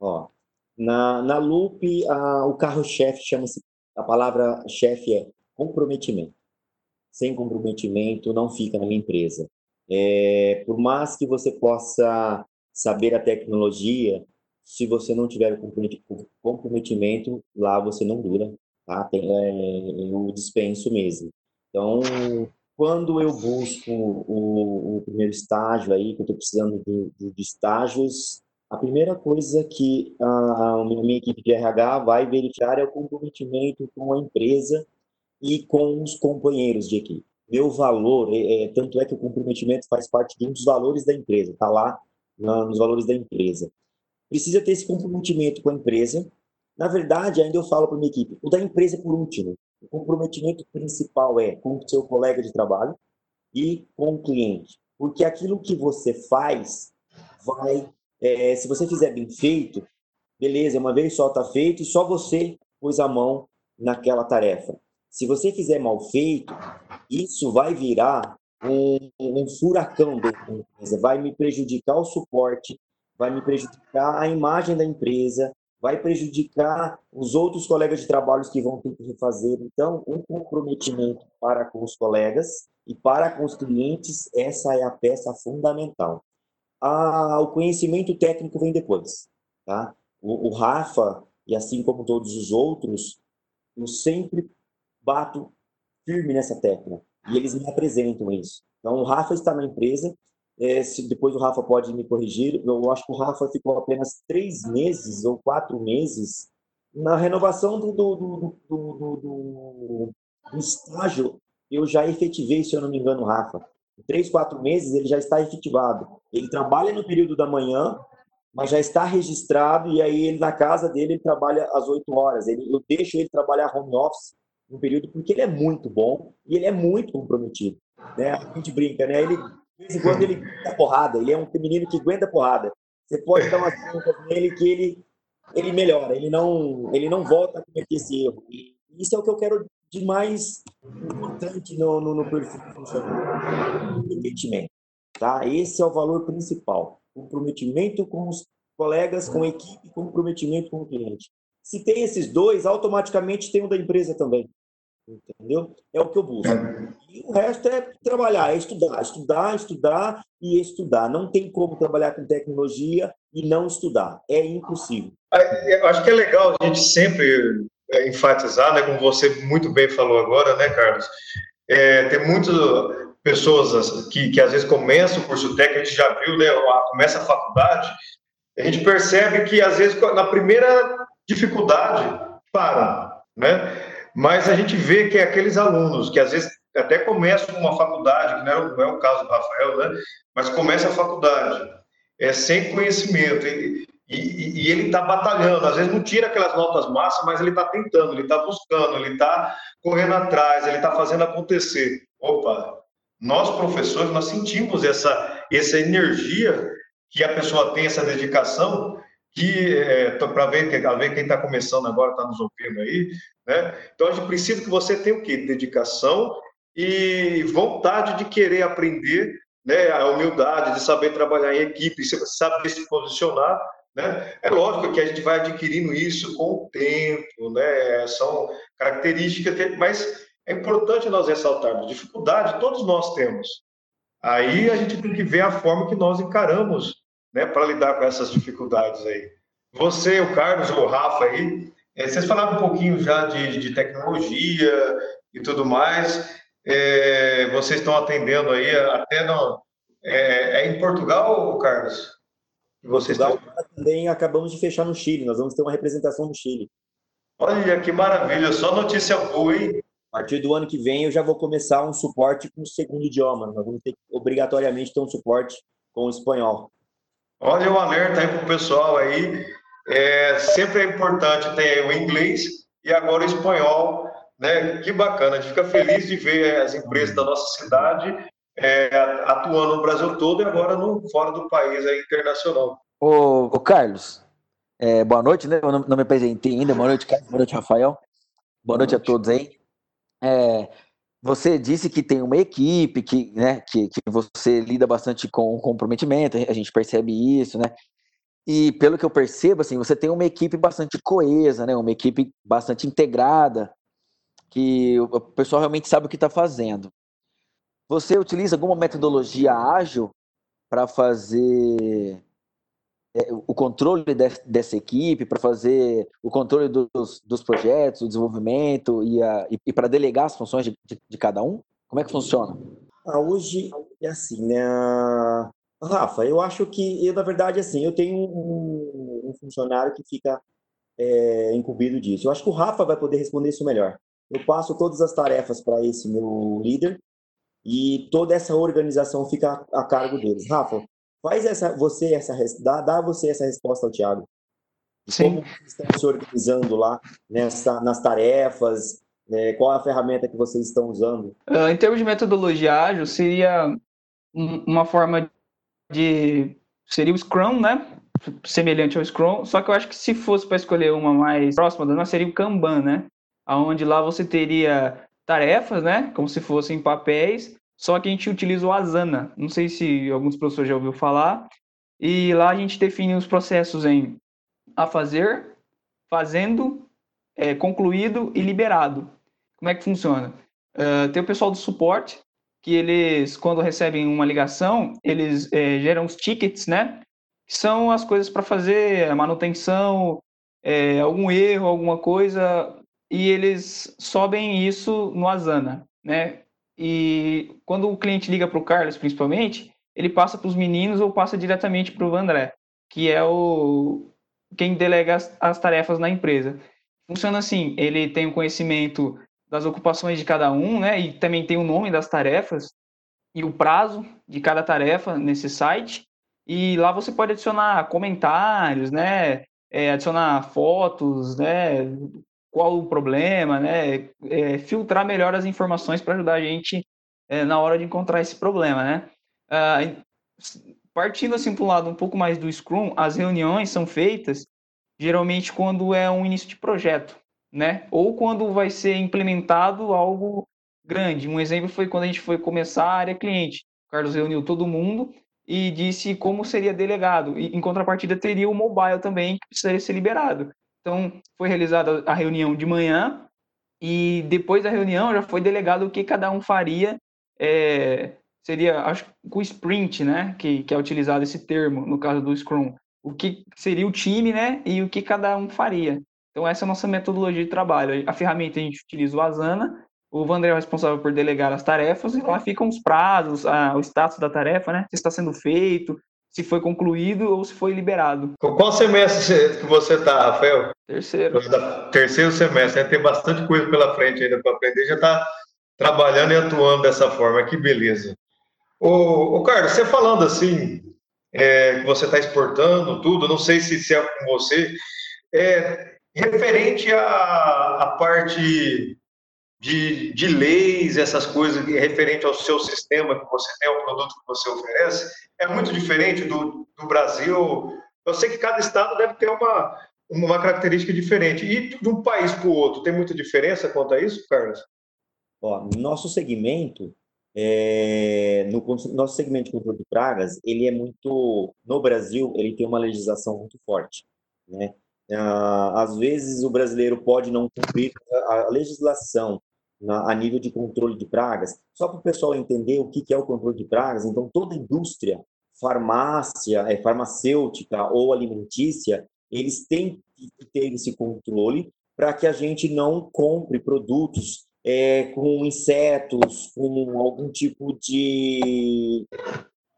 Ó, na, na Loop, a, o carro-chefe chama-se, a palavra chefe é comprometimento. Sem comprometimento, não fica na minha empresa. É, por mais que você possa saber a tecnologia, se você não tiver comprometimento, lá você não dura, tá? Tem, é, eu dispenso mesmo. Então, quando eu busco o, o primeiro estágio aí, que eu estou precisando de, de, estágios, A primeira coisa que a minha equipe de RH vai verificar é o comprometimento com a empresa e com os companheiros de equipe. Meu valor, é, é, tanto é que o comprometimento faz parte de um dos valores da empresa, está lá na, nos valores da empresa. Precisa ter esse comprometimento com a empresa. Na verdade, ainda eu falo para minha equipe, o da empresa por último. O comprometimento principal é com o seu colega de trabalho e com o cliente. Porque aquilo que você faz vai, é, se você fizer bem feito, beleza, uma vez só está feito e só você pôs a mão naquela tarefa. Se você fizer mal feito, isso vai virar um, um furacão da empresa, vai me prejudicar o suporte, vai me prejudicar a imagem da empresa, vai prejudicar os outros colegas de trabalho que vão ter que refazer. Então, um comprometimento para com os colegas e para com os clientes, essa é a peça fundamental. Ah, o conhecimento técnico vem depois. Tá? O, o Rafa, e assim como todos os outros, eu sempre bato firme nessa tecla. E eles me apresentam isso. Então, o Rafa está na empresa. É, se, depois o Rafa pode me corrigir. Eu acho que o Rafa ficou apenas três meses ou quatro meses na renovação do, do, do, do, do, estágio. Eu já efetivei, se eu não me engano, o Rafa. Em três, quatro meses ele já está efetivado. Ele trabalha no período da manhã, mas já está registrado e aí ele na casa dele ele trabalha às oito horas. Ele, eu deixo ele trabalhar home office um período, porque ele é muito bom e ele é muito comprometido. Né? A gente brinca, né? Ele, de vez em quando ele dá porrada, ele é um menino que aguenta porrada. Você pode dar umas brincas nele que ele, ele melhora, ele não, ele não volta a cometer esse erro. E isso é o que eu quero de mais importante no, no, no perfil do funcionário. Comprometimento. Tá? Esse é o valor principal. Comprometimento com os colegas, com a equipe, comprometimento com o cliente. Se tem esses dois, automaticamente tem o da empresa também. Entendeu? É o que eu busco. E o resto é trabalhar, é estudar, estudar, estudar e estudar. Não tem como trabalhar com tecnologia e não estudar. É impossível. Eu acho que é legal a gente sempre é, enfatizar, né, como você muito bem falou agora, né, Carlos? É, tem muitas pessoas que, que às vezes começam o curso técnico, a gente já viu, né, começa a faculdade, a gente percebe que às vezes na primeira dificuldade param, né? Mas a gente vê que aqueles alunos que às vezes até começam uma faculdade, que não é, não é o caso do Rafael, né? Mas começa a faculdade, é sem conhecimento, e, e, ele está batalhando, às vezes não tira aquelas notas massas, mas ele está tentando, ele está buscando, ele está correndo atrás, ele está fazendo acontecer. Opa, nós professores, nós sentimos essa, essa energia que a pessoa tem, essa dedicação, que é, para ver, ver quem está começando agora, está nos ouvindo aí, né? Então a gente precisa que você tenha o quê? Dedicação e vontade de querer aprender, né? A humildade de saber trabalhar em equipe, saber se posicionar, né? É lógico que a gente vai adquirindo isso com o tempo, né? São características, mas é importante nós ressaltarmos. Dificuldade todos nós temos. Aí a gente tem que ver a forma que nós encaramos né, para lidar com essas dificuldades aí. Você, o Carlos, o Rafa aí, é, vocês falaram um pouquinho já de, de tecnologia e tudo mais. É, vocês estão atendendo aí até no, é, é em Portugal, Carlos? Vocês Portugal estão... também acabamos de fechar no Chile. Nós vamos ter uma representação no Chile. Olha que maravilha! Só notícia boa, hein? A partir do ano que vem eu já vou começar um suporte com o segundo idioma. Nós vamos ter que obrigatoriamente ter um suporte com o espanhol. Olha o alerta aí para o pessoal aí. É, sempre é importante ter o inglês e agora o espanhol, né? Que bacana, a gente fica feliz de ver as empresas da nossa cidade é, atuando no Brasil todo e agora no, fora do país, aí, internacional. Ô, ô Carlos, é, boa noite, né? Eu não, não, me apresentei ainda. Boa noite, Carlos. Boa noite, Rafael. Boa noite, boa noite a todos aí. É, você disse que tem uma equipe, que, né, que, que você lida bastante com o comprometimento, a gente percebe isso, né? E pelo que eu percebo, assim, você tem uma equipe bastante coesa, né? Uma equipe bastante integrada, que o pessoal realmente sabe o que está fazendo. Você utiliza alguma metodologia ágil para fazer o controle de, dessa equipe, para fazer o controle dos, dos, projetos, o desenvolvimento e, e, para delegar as funções de, de, de, cada um? Como é que funciona? Ah, hoje é assim, né? Rafa, eu acho que, eu, na verdade, assim, eu tenho um, funcionário que fica é, incumbido disso. Eu acho que o Rafa vai poder responder isso melhor. Eu passo todas as tarefas para esse meu líder e toda essa organização fica a, a cargo deles. Rafa, faz essa, você essa, dá, dá você essa resposta ao Thiago. Sim. Como estão se organizando lá nessa, nas tarefas? Né? Qual a ferramenta que vocês estão usando? Uh, em termos de metodologia ágil, seria uma forma de. Seria o Scrum, né? Semelhante ao Scrum, só que eu acho que se fosse para escolher uma mais próxima da nossa, seria o Kanban, né? Onde lá você teria tarefas, né? Como se fossem papéis, só que a gente utiliza o Asana. Não sei se alguns professores já ouviram falar. E lá a gente define os processos em a fazer, fazendo, é, concluído e liberado. Como é que funciona? Uh, tem o pessoal do suporte, que eles, quando recebem uma ligação, eles é, geram os tickets, né? Que são as coisas para fazer, a manutenção, é, algum erro, alguma coisa, e eles sobem isso no Asana, né? E quando o cliente liga para o Carlos, principalmente, ele passa para os meninos ou passa diretamente para o André, que é o quem delega as, as tarefas na empresa. Funciona assim, ele tem o conhecimento das ocupações de cada um, né? E também tem o nome das tarefas e o prazo de cada tarefa nesse site. E lá você pode adicionar comentários, né? É, adicionar fotos, né? Qual o problema, né? É, filtrar melhor as informações para ajudar a gente é, na hora de encontrar esse problema, né? Ah, partindo assim para um lado um pouco mais do Scrum, as reuniões são feitas geralmente quando é um início de projeto né? Ou quando vai ser implementado algo grande. Um exemplo foi quando a gente foi começar a área cliente. O Carlos reuniu todo mundo e disse como seria delegado. E, em contrapartida, teria o mobile também, que precisaria ser liberado. Então, foi realizada a reunião de manhã e depois da reunião já foi delegado o que cada um faria. É, seria, acho com o sprint, né? Que, que é utilizado esse termo no caso do Scrum. O que seria o time, né? E o que cada um faria. Então, essa é a nossa metodologia de trabalho. A ferramenta a gente utiliza o Asana, o Vandré é o responsável por delegar as tarefas, e lá ficam os prazos, a, o status da tarefa, né? Se está sendo feito, se foi concluído ou se foi liberado. Qual semestre que você está, Rafael? Terceiro. Terceiro semestre, né? tem bastante coisa pela frente ainda para aprender, já está trabalhando e atuando dessa forma, que beleza. O, o Carlos, você falando assim, é, que você está exportando tudo, não sei se, se é com você, é, Referente à, à parte de, de leis, essas coisas, referente ao seu sistema que você tem, ao produto que você oferece, é muito diferente do, do Brasil. Eu sei que cada estado deve ter uma, uma característica diferente. E de um país para o outro, tem muita diferença quanto a isso, Carlos? Ó, nosso segmento, é, no nosso segmento de controle de pragas, ele é muito, no Brasil, ele tem uma legislação muito forte, né? Ah, às vezes o brasileiro pode não cumprir a legislação a nível de controle de pragas. Só para o pessoal entender o que é o controle de pragas, então toda indústria, farmácia, é, farmacêutica ou alimentícia, eles têm que ter esse controle para que a gente não compre produtos é, com insetos, com algum tipo de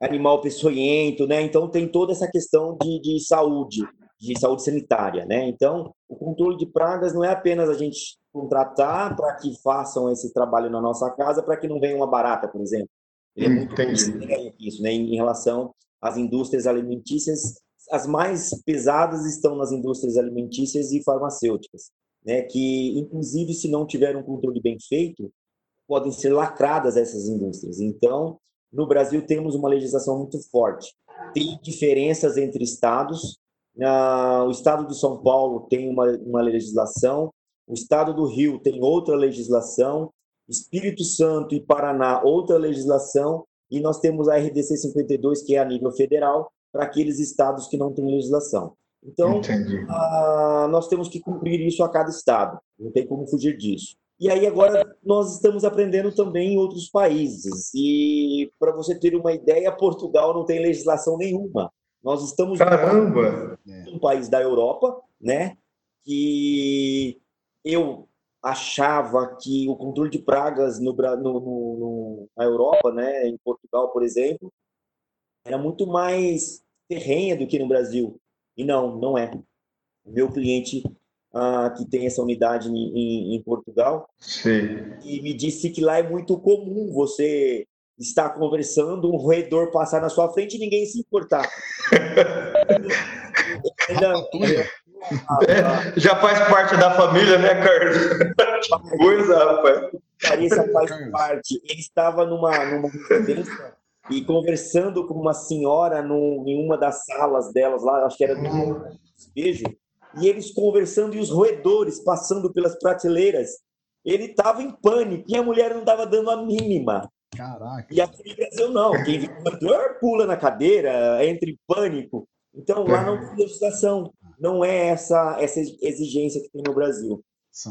animal peçonhento, né? Então tem toda essa questão de, de saúde de saúde sanitária, né? Então, o controle de pragas não é apenas a gente contratar para que façam esse trabalho na nossa casa para que não venha uma barata, por exemplo. Ele é muito isso, né? Em relação às indústrias alimentícias, as mais pesadas estão nas indústrias alimentícias e farmacêuticas, né? Que, inclusive, se não tiver um controle bem feito, podem ser lacradas essas indústrias. Então, no Brasil temos uma legislação muito forte. Tem diferenças entre estados, o estado de São Paulo tem uma, uma legislação, o estado do Rio tem outra legislação, Espírito Santo e Paraná outra legislação, e nós temos a RDC 52, que é a nível federal, para aqueles estados que não têm legislação. Então, nós temos que cumprir isso a cada estado, não tem como fugir disso. E aí agora nós estamos aprendendo também em outros países. E para você ter uma ideia, Portugal não tem legislação nenhuma. Nós estamos Caramba! um país da Europa, né? Que eu achava que o controle de pragas no, no, no, na Europa, né, em Portugal, por exemplo, era muito mais terrenha do que no Brasil. E não, não é. o meu cliente ah, que tem essa unidade em, em, em Portugal, Sim. e me disse que lá é muito comum você estar conversando, um roedor passar na sua frente e ninguém se importar. É, já faz parte da família, né, Carlos? que coisa, rapaz. Clarissa faz parte. Ele estava numa, numa residência e conversando com uma senhora no, em uma das salas delas lá, acho que era no despejo, e eles conversando e os roedores passando pelas prateleiras. Ele estava em pânico e a mulher não estava dando a mínima. Caraca. E aqui no Brasil não. Quem vê o roedor pula na cadeira, entra em pânico. Então lá não tem legislação. Não é essa, essa exigência que tem no Brasil.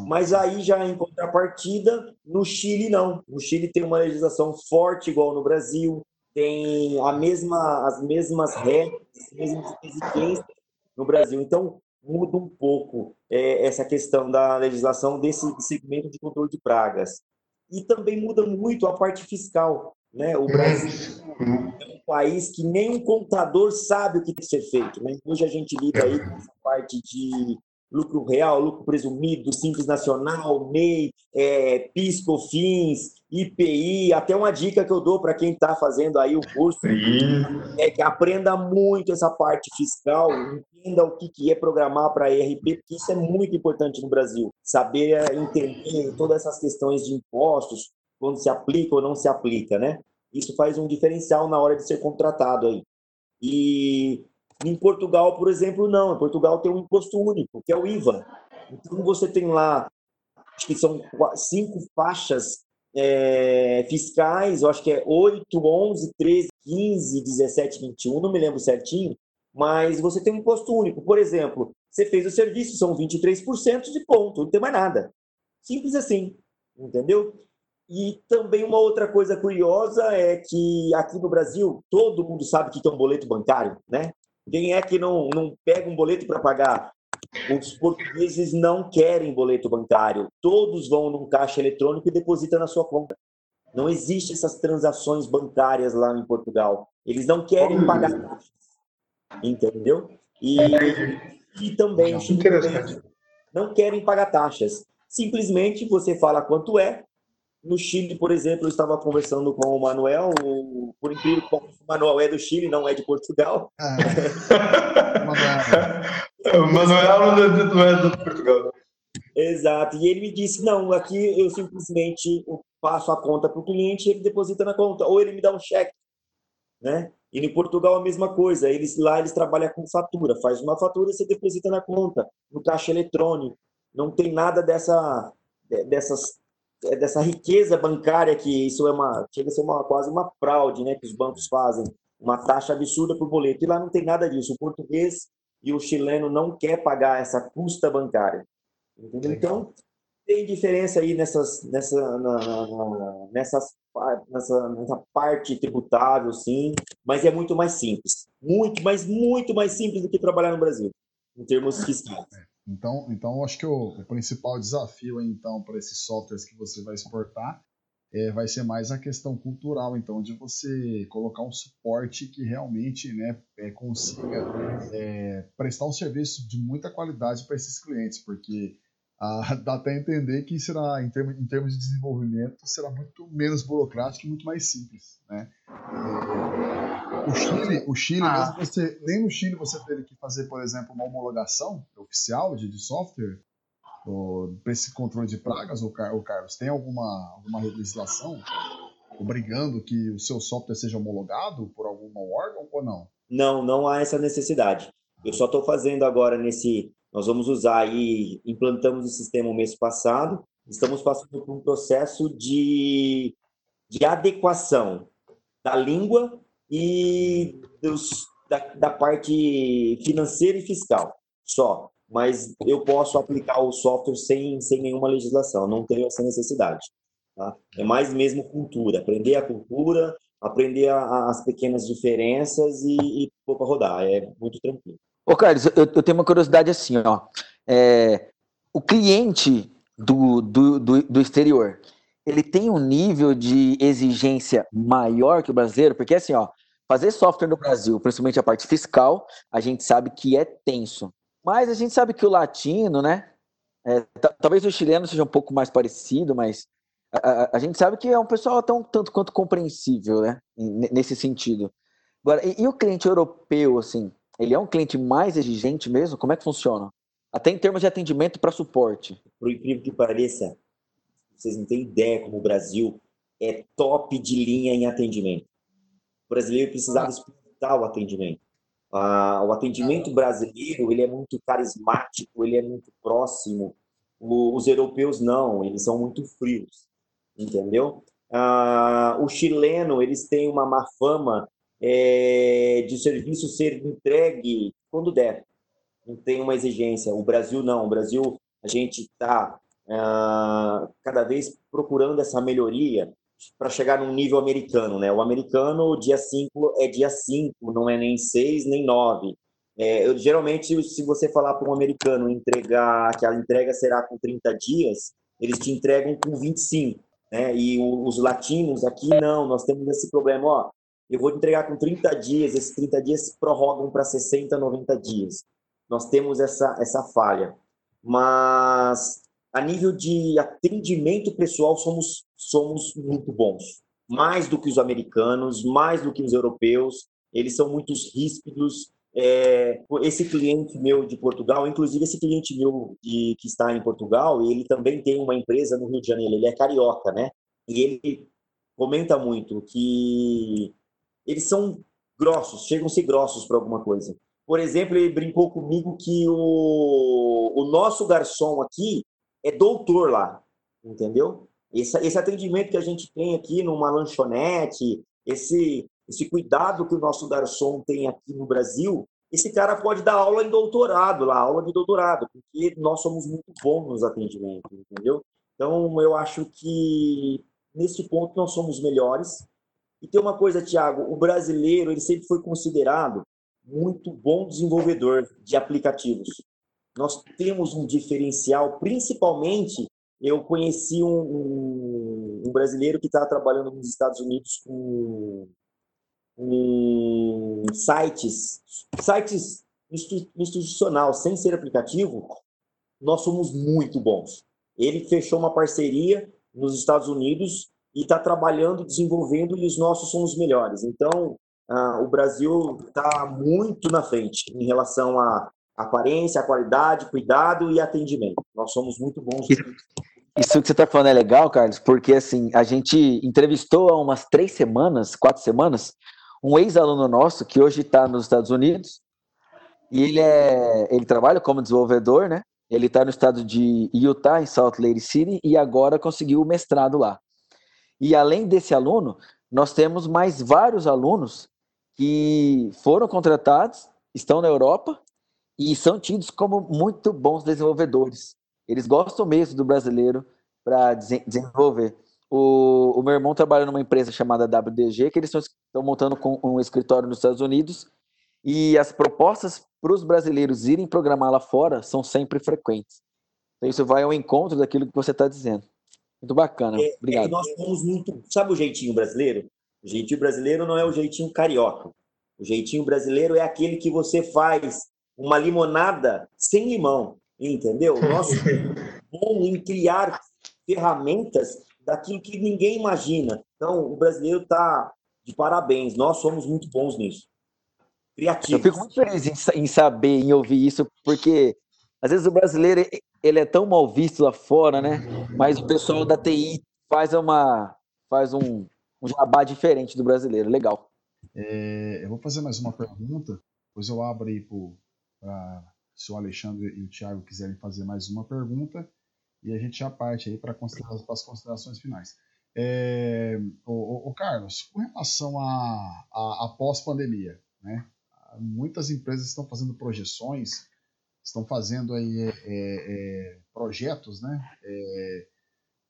Mas aí já em contrapartida, no Chile não. No Chile tem uma legislação forte igual no Brasil, tem a mesma, as mesmas regras, as mesmas exigências no Brasil. Então muda um pouco é, essa questão da legislação desse segmento de controle de pragas. E também muda muito a parte fiscal. Né? O Brasil é um país que nem um contador sabe o que tem que ser feito. Né? Hoje a gente lida aí com essa parte de lucro real, lucro presumido, Simples Nacional, MEI, é, PIS, COFINS, IPI, até uma dica que eu dou para quem está fazendo aí o curso, é que aprenda muito essa parte fiscal, entenda o que, que é programar para ERP, porque isso é muito importante no Brasil, saber é, entender todas essas questões de impostos, quando se aplica ou não se aplica, né? Isso faz um diferencial na hora de ser contratado aí. E em Portugal, por exemplo, não. Em Portugal tem um imposto único, que é o IVA. Então você tem lá, acho que são cinco faixas é, fiscais, eu acho que é 8, 11, 13, 15, 17, 21, não me lembro certinho, mas você tem um imposto único. Por exemplo, você fez o serviço, são 23% de ponto, não tem mais nada. Simples assim, entendeu? E também uma outra coisa curiosa é que aqui no Brasil todo mundo sabe que tem um boleto bancário, né? Quem é que não, não pega um boleto para pagar? Os portugueses não querem boleto bancário. Todos vão num caixa eletrônico e depositam na sua conta. Não existe essas transações bancárias lá em Portugal. Eles não querem pagar taxas. Entendeu? E, e também não querem pagar taxas. Simplesmente você fala quanto é, no Chile, por exemplo, eu estava conversando com o Manuel, o, por incrível que o Manuel é do Chile, não é de Portugal. É. o Manuel não é de Portugal. Exato, e ele me disse, não, aqui eu simplesmente passo a conta para o cliente e ele deposita na conta, ou ele me dá um cheque, né? E em Portugal a mesma coisa, eles lá eles trabalham com fatura, faz uma fatura e você deposita na conta, no caixa eletrônico, não tem nada dessa, dessas é dessa riqueza bancária que isso é uma chega a ser uma, quase uma fraude, né, que os bancos fazem, uma taxa absurda por boleto. E lá não tem nada disso. O português e o chileno não quer pagar essa custa bancária. Entendeu? Então, tem diferença aí nessas, nessa, na, na, nessas, nessa, nessa parte tributável, sim, mas é muito mais simples. Muito, mas muito mais simples do que trabalhar no Brasil, em termos fiscais. Então, então acho que o, o principal desafio então para esses softwares que você vai exportar é, vai ser mais a questão cultural, então, de você colocar um suporte que realmente né, é, consiga é, prestar um serviço de muita qualidade para esses clientes, porque ah, dá até entender que será, em termos, em termos de desenvolvimento, será muito menos burocrático e muito mais simples. Né? É, o Chile, o Chile ah. mesmo você, nem no Chile você teve que fazer, por exemplo, uma homologação oficial de, de software para esse controle de pragas, ou, Carlos? Tem alguma, alguma legislação obrigando que o seu software seja homologado por algum órgão ou não? Não, não há essa necessidade. Eu só estou fazendo agora nesse. Nós vamos usar aí, implantamos o sistema o mês passado, estamos passando por um processo de, de adequação da língua e dos, da, da parte financeira e fiscal, só mas eu posso aplicar o software sem, sem nenhuma legislação, não tenho essa necessidade. Tá? É mais mesmo cultura, aprender a cultura, aprender a, as pequenas diferenças e, e pôr para rodar, é muito tranquilo. Ô Carlos, eu, eu tenho uma curiosidade assim, ó, é, o cliente do, do, do, do exterior, ele tem um nível de exigência maior que o brasileiro? Porque assim, ó, fazer software no Brasil, principalmente a parte fiscal, a gente sabe que é tenso Mas a gente sabe que o latino, né? É, talvez o chileno seja um pouco mais parecido, mas a, a, a, gente sabe que é um pessoal tão tanto quanto compreensível, né? Nesse sentido. Agora, e, e, o cliente europeu, assim, ele é um cliente mais exigente mesmo? Como é que funciona? Até em termos de atendimento para suporte. Por incrível que pareça, vocês não têm ideia como o Brasil é top de linha em atendimento. O brasileiro precisava ah. explorar o atendimento. Ah, o atendimento brasileiro ele é muito carismático, ele é muito próximo. O, os europeus não, eles são muito frios, entendeu? Ah, o chileno eles têm uma má fama é, de serviço ser entregue quando der. Não tem uma exigência. O Brasil não. O Brasil a gente está ah, cada vez procurando essa melhoria para chegar num nível americano, né? O americano, dia 5 é dia 5, não é nem 6 nem 9. É, eu, geralmente, se você falar para um americano entregar que a entrega será com 30 dias, eles te entregam com 25, né? E os latinos aqui não, nós temos esse problema, ó, eu vou entregar com 30 dias, esses 30 dias prorrogam para 60, 90 dias. Nós temos essa, essa falha. Mas a nível de atendimento pessoal, somos, somos muito bons. Mais do que os americanos, mais do que os europeus. Eles são muito ríspidos. É, esse cliente meu de Portugal, inclusive esse cliente meu de, que está em Portugal, ele também tem uma empresa no Rio de Janeiro. Ele é carioca, né? E ele comenta muito que eles são grossos, chegam a ser grossos para alguma coisa. Por exemplo, ele brincou comigo que o, o nosso garçom aqui é doutor lá, entendeu? Esse, esse atendimento que a gente tem aqui numa lanchonete, esse, esse cuidado que o nosso garçom tem aqui no Brasil, esse cara pode dar aula em doutorado lá, aula de doutorado, porque nós somos muito bons nos atendimentos, entendeu? Então, eu acho que nesse ponto nós somos melhores. E tem uma coisa, Tiago, o brasileiro ele sempre foi considerado muito bom desenvolvedor de aplicativos nós temos um diferencial, principalmente eu conheci um, um, um brasileiro que estava trabalhando nos Estados Unidos com, com sites, sites institucional, sem ser aplicativo, nós somos muito bons. Ele fechou uma parceria nos Estados Unidos e está trabalhando, desenvolvendo, e os nossos são os melhores. Então, ah, o Brasil está muito na frente em relação a aparência, qualidade, cuidado e atendimento. Nós somos muito bons. Isso que você está falando é legal, Carlos, porque assim a gente entrevistou há umas três semanas, quatro semanas, um ex-aluno nosso que hoje está nos Estados Unidos e ele é, ele trabalha como desenvolvedor, né? Ele está no estado de Utah, em Salt Lake City, e agora conseguiu o mestrado lá. E além desse aluno, nós temos mais vários alunos que foram contratados, estão na Europa e são tidos como muito bons desenvolvedores. Eles gostam mesmo do brasileiro para desenvolver. O, o, meu irmão trabalha numa empresa chamada WDG, que eles estão montando com um escritório nos Estados Unidos, e as propostas para os brasileiros irem programar lá fora são sempre frequentes. Então isso vai ao encontro daquilo que você está dizendo. Muito bacana. É, Obrigado. É nós somos muito. Sabe o jeitinho brasileiro? O jeitinho brasileiro não é o jeitinho carioca. O jeitinho brasileiro é aquele que você faz uma limonada sem limão, entendeu? Nós bom em criar ferramentas daquilo que ninguém imagina. Então, o brasileiro está de parabéns. Nós somos muito bons nisso. Criativos. Eu fico muito feliz em, saber, em ouvir isso, porque às vezes o brasileiro ele é tão mal visto lá fora, né? Mas o pessoal da TI faz uma faz um, um jabá diferente do brasileiro. Legal. É, eu vou fazer mais uma pergunta, depois eu abro aí para se o Alexandre e o Thiago quiserem fazer mais uma pergunta e a gente já parte aí para as considerações finais. É, o, o, Carlos, com relação a, a, a pós-pandemia, né? muitas empresas estão fazendo projeções, estão fazendo aí é, é, é projetos, né? É,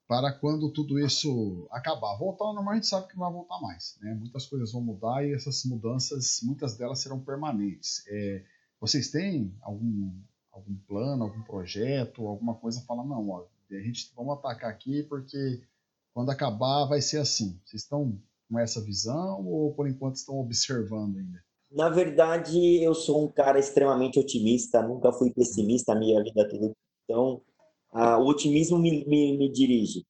para quando tudo isso acabar. Voltar ao normal a gente sabe que não vai voltar mais, né? Muitas coisas vão mudar e essas mudanças, muitas delas serão permanentes. É, vocês têm algum, algum plano, algum projeto, alguma coisa? Fala, não, ó, a gente vamos atacar aqui porque quando acabar vai ser assim. Vocês estão com essa visão ou por enquanto estão observando ainda? Na verdade, eu sou um cara extremamente otimista, nunca fui pessimista a minha vida toda. Então, a, o otimismo me, me, me dirige,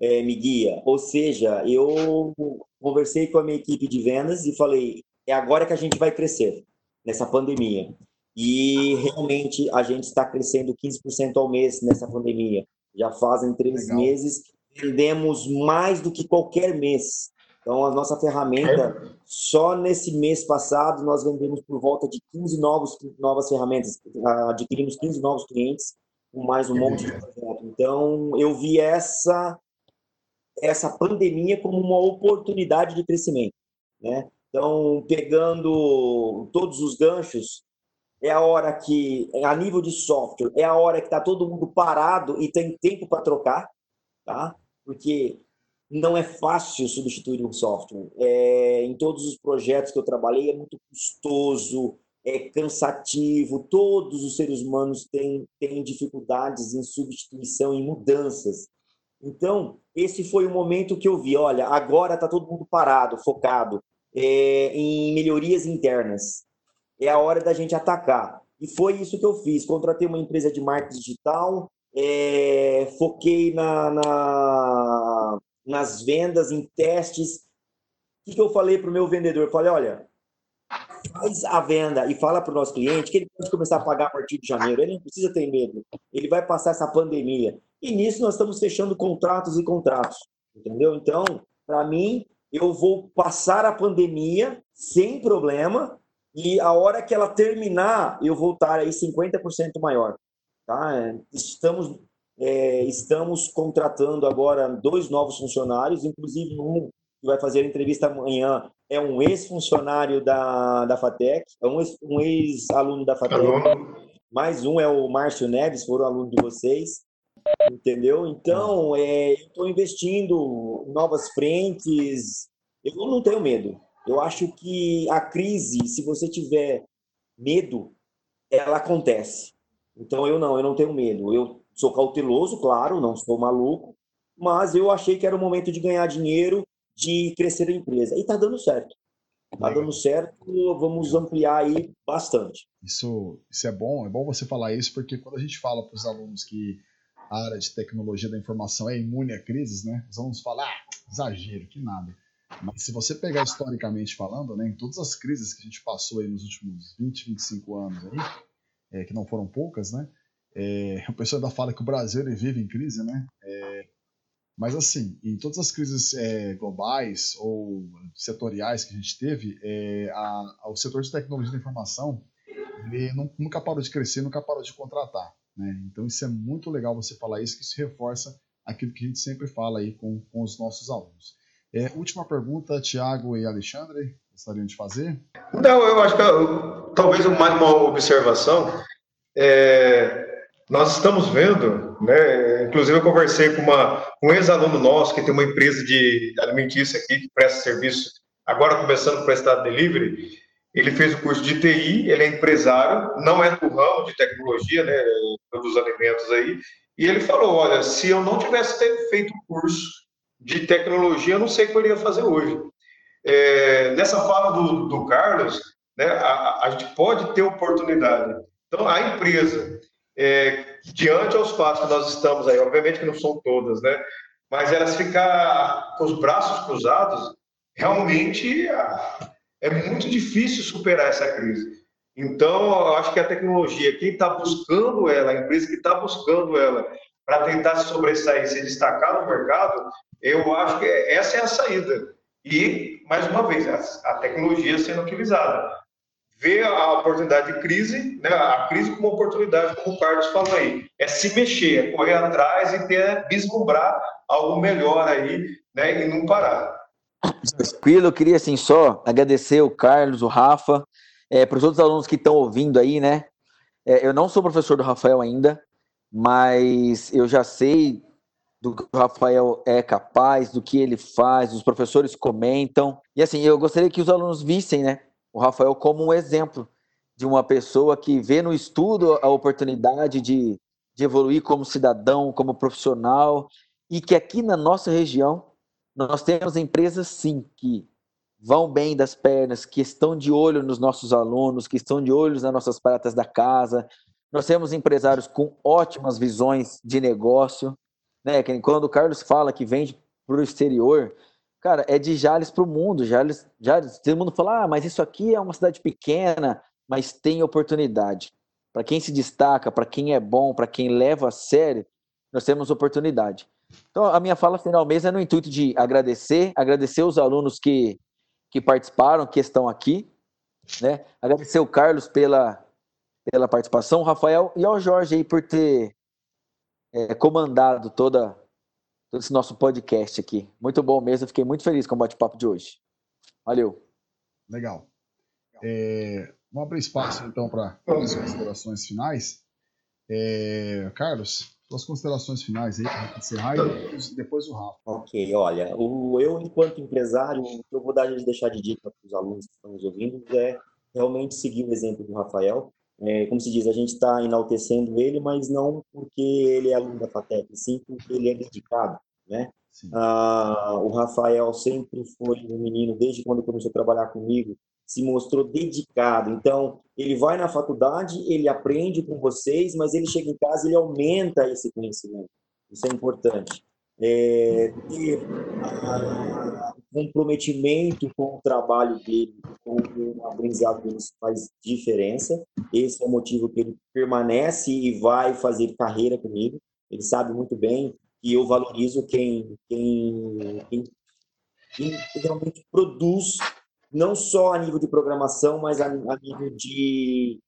é, me guia. Ou seja, eu conversei com a minha equipe de vendas e falei: é agora que a gente vai crescer nessa pandemia. E realmente a gente está crescendo 15% ao mês nessa pandemia. Já fazem três Legal. meses, vendemos mais do que qualquer mês. Então, a nossa ferramenta, só nesse mês passado, nós vendemos por volta de 15 novos, novas ferramentas, adquirimos 15 novos clientes, com mais um monte de projeto. Então, eu vi essa, essa pandemia como uma oportunidade de crescimento. Né? Então, pegando todos os ganchos, é a hora que, a nível de software, é a hora que está todo mundo parado e tem tempo para trocar, tá? Porque não é fácil substituir um software. É, em todos os projetos que eu trabalhei, é muito custoso, é cansativo, todos os seres humanos têm, têm dificuldades em substituição, em mudanças. Então, esse foi o momento que eu vi, olha, agora está todo mundo parado, focado é, em melhorias internas é a hora da gente atacar. E foi isso que eu fiz. Contratei uma empresa de marketing digital, é, foquei na, na, nas vendas, em testes. O que, que eu falei para o meu vendedor? Eu falei, olha, faz a venda e fala para o nosso cliente que ele pode começar a pagar a partir de janeiro. Ele não precisa ter medo. Ele vai passar essa pandemia. E nisso nós estamos fechando contratos e contratos. Entendeu? Então, para mim, eu vou passar a pandemia sem problema e a hora que ela terminar, eu voltar aí 50% maior. Tá? Estamos, é, estamos contratando agora dois novos funcionários, inclusive um que vai fazer a entrevista amanhã é um ex-funcionário da, da FATEC, é um ex-aluno da FATEC. Mais um é o Márcio Neves, foram aluno de vocês. Entendeu? Então, é, eu estou investindo em novas frentes. Eu não tenho medo. Eu acho que a crise, se você tiver medo, ela acontece. Então eu não, eu não tenho medo. Eu sou cauteloso, claro, não sou maluco, mas eu achei que era o momento de ganhar dinheiro, de crescer a empresa. E está dando certo. Está dando certo, vamos ampliar aí bastante. Isso, isso é bom, é bom você falar isso, porque quando a gente fala para os alunos que a área de tecnologia da informação é imune a crises, né? Os alunos falam, ah, exagero, que nada. Mas se você pegar historicamente falando, né, em todas as crises que a gente passou aí nos últimos 20, 25 anos aí, é, que não foram poucas, né? É, o pessoal ainda fala que o Brasil ele vive em crise, né? É, mas assim, em todas as crises é, globais ou setoriais que a gente teve, é, a, a, o setor de tecnologia da informação ele nunca parou de crescer, nunca parou de contratar. Né? Então isso é muito legal você falar isso, que isso reforça aquilo que a gente sempre fala aí com, com os nossos alunos. É, última pergunta, Tiago e Alexandre, gostariam de fazer? Não, eu acho que eu, talvez mais uma observação. É, nós estamos vendo, né, inclusive eu conversei com uma, um ex-aluno nosso que tem uma empresa de alimentícia aqui que presta serviço, agora começando a prestar delivery, ele fez o curso de TI, ele é empresário, não é do ramo de tecnologia, né, dos alimentos aí, e ele falou, olha, se eu não tivesse feito o curso de tecnologia, eu não sei o que eu iria fazer hoje. É, nessa fala do, do Carlos, né, a, a, gente pode ter oportunidade. Então, a empresa, é, diante aos passos que nós estamos aí, obviamente que não são todas, né, mas elas ficar com os braços cruzados, realmente é muito difícil superar essa crise. Então, eu acho que a tecnologia, quem está buscando ela, a empresa que está buscando ela, para tentar se sobressair, se destacar no mercado, eu acho que essa é a saída. E, mais uma vez, a, tecnologia sendo utilizada. Ver a oportunidade de crise, né, a crise como oportunidade, como o Carlos falou aí, é se mexer, é correr atrás e ter, vislumbrar algo melhor aí, né, e não parar. Tranquilo, eu queria assim só agradecer o Carlos, o Rafa, é, para os outros alunos que estão ouvindo aí, né? É, eu não sou professor do Rafael ainda, mas eu já sei do que o Rafael é capaz, do que ele faz, os professores comentam. E assim, eu gostaria que os alunos vissem, né, o Rafael como um exemplo de uma pessoa que vê no estudo a oportunidade de, de evoluir como cidadão, como profissional, e que aqui na nossa região nós temos empresas sim que vão bem das pernas, que estão de olho nos nossos alunos, que estão de olho nas nossas pratas da casa. Nós temos empresários com ótimas visões de negócio, né? Quando o Carlos fala que vende para o exterior, cara, é de Jales para o mundo. Jales, Jales, todo mundo fala, ah, mas isso aqui é uma cidade pequena, mas tem oportunidade. Para quem se destaca, para quem é bom, para quem leva a sério, nós temos oportunidade. Então, a minha fala final mesmo é no intuito de agradecer, agradecer os alunos que, que participaram, que estão aqui, né? Agradecer o Carlos pela, pela participação, Rafael e ao Jorge aí por ter é, comandado toda, todo esse nosso podcast aqui. Muito bom mesmo, fiquei muito feliz com o bate-papo de hoje. Valeu. Legal. É, vamos abrir espaço então para as considerações finais. É, Carlos, suas considerações finais aí para encerrar e depois, depois, o Rafa. Ok, olha, o, eu enquanto empresário, o que eu vou dar, deixar de dica para os alunos que estão nos ouvindo é realmente seguir o exemplo do Rafael. É, como se diz, a gente está enaltecendo ele, mas não porque ele é aluno da FATEC, sim porque ele é dedicado, né? Ah, o Rafael sempre foi um menino, desde quando começou a trabalhar comigo, se mostrou dedicado. Então, ele vai na faculdade, ele aprende com vocês, mas ele chega em casa e ele aumenta esse conhecimento. Isso é importante. É, ter comprometimento com o trabalho dele, com o aprendizado dele, faz diferença. Esse é o motivo que ele permanece e vai fazer carreira comigo. Ele sabe muito bem que eu valorizo quem, quem, quem, quem realmente produz não só a nível de programação, mas a, a nível de,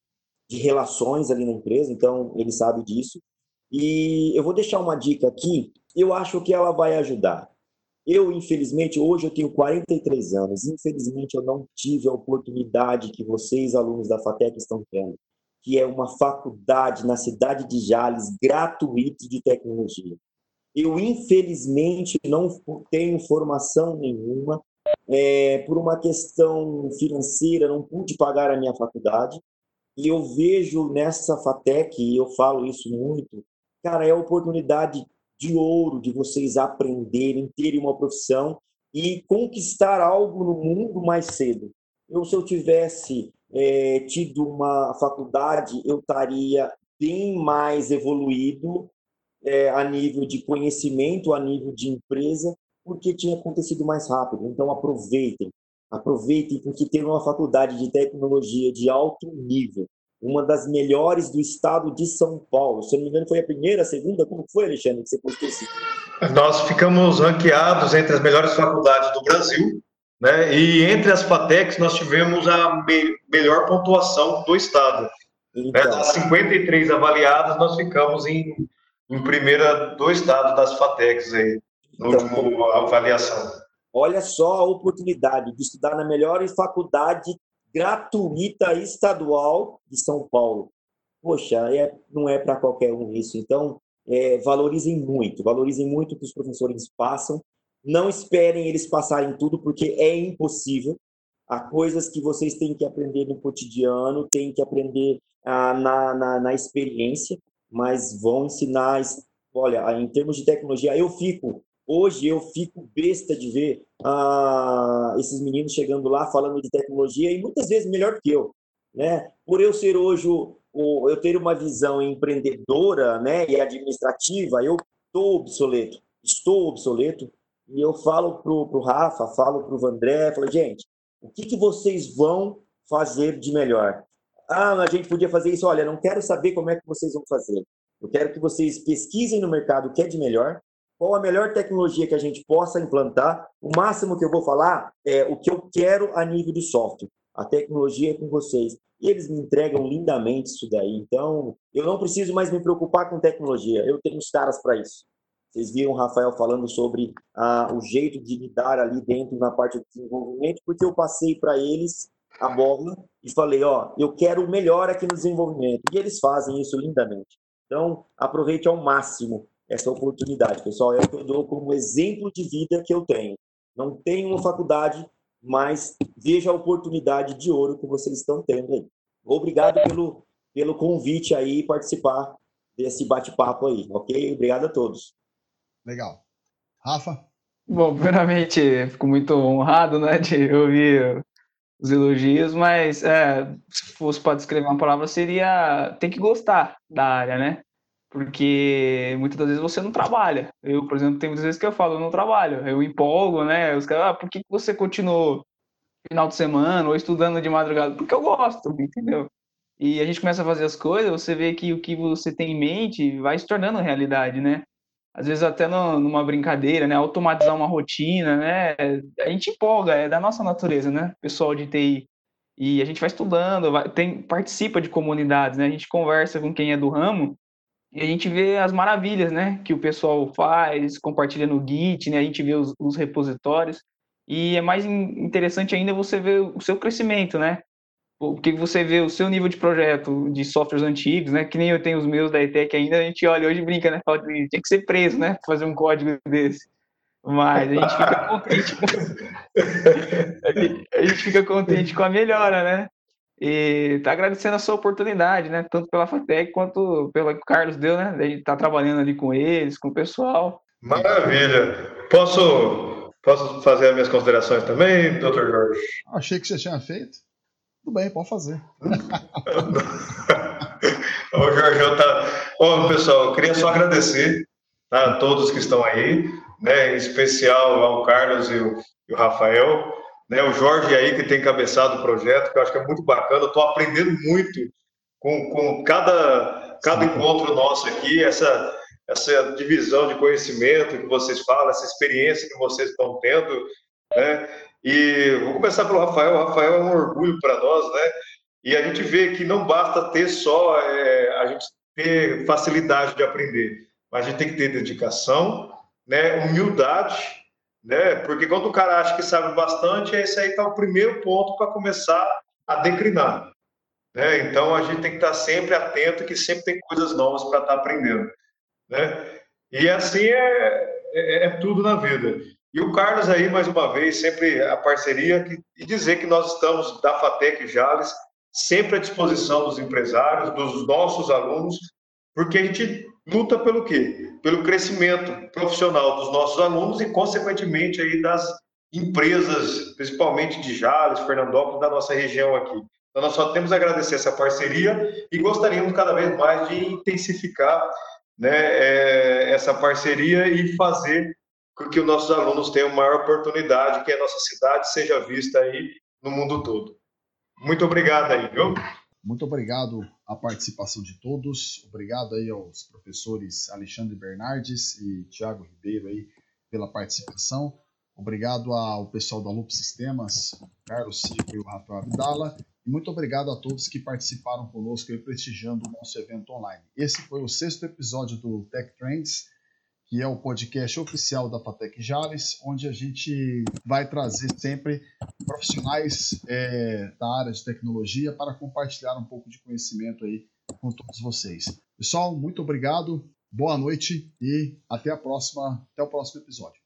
de relações ali na empresa, então ele sabe disso. E eu vou deixar uma dica aqui, eu acho que ela vai ajudar. Eu, infelizmente, hoje eu tenho 43 anos, infelizmente eu não tive a oportunidade que vocês, alunos da FATEC, estão tendo, que é uma faculdade na cidade de Jales, gratuita de tecnologia. Eu, infelizmente, não tenho formação nenhuma, é, por uma questão financeira, não pude pagar a minha faculdade. E eu vejo nessa FATEC, e eu falo isso muito, cara, é a oportunidade de ouro de vocês aprenderem, terem uma profissão e conquistar algo no mundo mais cedo. Eu, se eu tivesse é, tido uma faculdade, eu estaria bem mais evoluído é, a nível de conhecimento, a nível de empresa, porque tinha acontecido mais rápido. Então aproveitem, aproveitem porque tem uma faculdade de tecnologia de alto nível, uma das melhores do estado de São Paulo. Se não me engano, foi a primeira, a segunda? Como foi, Alexandre, que você postou isso? Nós ficamos ranqueados entre as melhores faculdades do Brasil, né? E entre as FATECs nós tivemos a me melhor pontuação do estado. Então, né? Das 53 avaliadas, nós ficamos em, em primeira do estado das FATECs aí no então, último avaliação. Olha só a oportunidade de estudar na melhor faculdade gratuita estadual de São Paulo. Poxa, é, não é para qualquer um isso. Então, é, valorizem muito, valorizem muito o que os professores passam. Não esperem eles passarem tudo, porque é impossível. Há coisas que vocês têm que aprender no cotidiano, têm que aprender ah, na, na, na experiência, mas vão ensinar. Olha, em termos de tecnologia, eu fico Hoje eu fico besta de ver ah, esses meninos chegando lá falando de tecnologia e muitas vezes melhor que eu, né? Por eu ser hoje o, eu ter uma visão empreendedora, né, e administrativa, eu estou obsoleto, estou obsoleto e eu falo pro pro Rafa, falo pro Vandré, falo gente, o que que vocês vão fazer de melhor? Ah, a gente podia fazer isso. Olha, não quero saber como é que vocês vão fazer. Eu quero que vocês pesquisem no mercado o que é de melhor, qual a melhor tecnologia que a gente possa implantar. O máximo que eu vou falar é o que eu quero a nível de software. A tecnologia é com vocês. E eles me entregam lindamente isso daí. Então, eu não preciso mais me preocupar com tecnologia. Eu tenho os caras para isso. Vocês viram o Rafael falando sobre ah, o jeito de lidar ali dentro na parte de desenvolvimento, porque eu passei para eles a bola e falei, ó, eu quero o melhor aqui no desenvolvimento. E eles fazem isso lindamente. Então, aproveite ao máximo essa oportunidade, pessoal. É o que eu dou como exemplo de vida que eu tenho. Não tenho uma faculdade, mas veja a oportunidade de ouro que vocês estão tendo aí. Obrigado pelo, pelo convite aí participar desse bate-papo aí, ok? Obrigado a todos. Legal. Rafa? Bom, primeiramente, fico muito honrado né, de ouvir os elogios, mas é, se fosse para descrever uma palavra, seria tem que gostar da área, né? Porque muitas das vezes você não trabalha. Eu, por exemplo, tem muitas vezes que eu falo, eu não trabalho, eu empolgo, né? Os caras, ah, por que você continuou final de semana ou estudando de madrugada? Porque eu gosto, entendeu? E a gente começa a fazer as coisas, você vê que o que você tem em mente vai se tornando realidade, né? Às vezes até no, numa brincadeira, né? Automatizar uma rotina, né? A gente empolga, é da nossa natureza, né? Pessoal de TI. E a gente vai estudando, vai, tem, participa de comunidades, né? A gente conversa com quem é do ramo e a gente vê as maravilhas, né? Que o pessoal faz, compartilha no Git, né? A gente vê os, os repositórios. E é mais interessante ainda você ver o seu crescimento, né? porque você vê o seu nível de projeto de softwares antigos, né? Que nem eu tenho os meus da ETEC ainda, a gente olha hoje brinca, né? Fala, tinha que ser preso, né? Fazer um código desse. Mas a gente fica contente. a gente fica contente com a melhora, né? E tá agradecendo a sua oportunidade, né? Tanto pela FATEC quanto pelo que o Carlos deu, né? A gente tá trabalhando ali com eles, com o pessoal. Maravilha. Posso, posso fazer as minhas considerações também, doutor Jorge? Achei que você tinha feito. Tudo bem, pode fazer. Ô, Jorge, tá... Bom, pessoal, eu queria só agradecer tá, a todos que estão aí, né, em especial ao Carlos e o, e o Rafael, né, o Jorge aí que tem cabeçado o projeto, que eu acho que é muito bacana, eu estou aprendendo muito com, com cada, cada encontro nosso aqui, essa, essa divisão de conhecimento que vocês falam, essa experiência que vocês estão tendo, né? E vou começar pelo Rafael. O Rafael é um orgulho para nós, né? E a gente vê que não basta ter só é, a gente ter facilidade de aprender, mas a gente tem que ter dedicação, né? Humildade, né? Porque quando o cara acha que sabe bastante, esse aí está o primeiro ponto para começar a declinar. Né? Então a gente tem que estar tá sempre atento, que sempre tem coisas novas para estar tá aprendendo, né? E assim é, é, é tudo na vida. E o Carlos aí, mais uma vez, sempre a parceria que, e dizer que nós estamos, da FATEC Jales, sempre à disposição dos empresários, dos nossos alunos, porque a gente luta pelo quê? Pelo crescimento profissional dos nossos alunos e, consequentemente, aí das empresas, principalmente de Jales, Fernandópolis, da nossa região aqui. Então, nós só temos a agradecer essa parceria e gostaríamos cada vez mais de intensificar né, é, essa parceria e fazer que os nossos alunos tenham maior oportunidade, que a nossa cidade seja vista aí no mundo todo. Muito obrigado aí, viu? Muito obrigado à participação de todos. Obrigado aí aos professores Alexandre Bernardes e Tiago Ribeiro aí pela participação. Obrigado ao pessoal da Loop Sistemas, Carlos Silva e o Rafael Abdala. E muito obrigado a todos que participaram conosco e prestigiando o nosso evento online. Esse foi o sexto episódio do Tech Trends que é o podcast oficial da Fatec Jales, onde a gente vai trazer sempre profissionais é, da área de tecnologia para compartilhar um pouco de conhecimento aí com todos vocês. Pessoal, muito obrigado, boa noite e até a próxima, até o próximo episódio.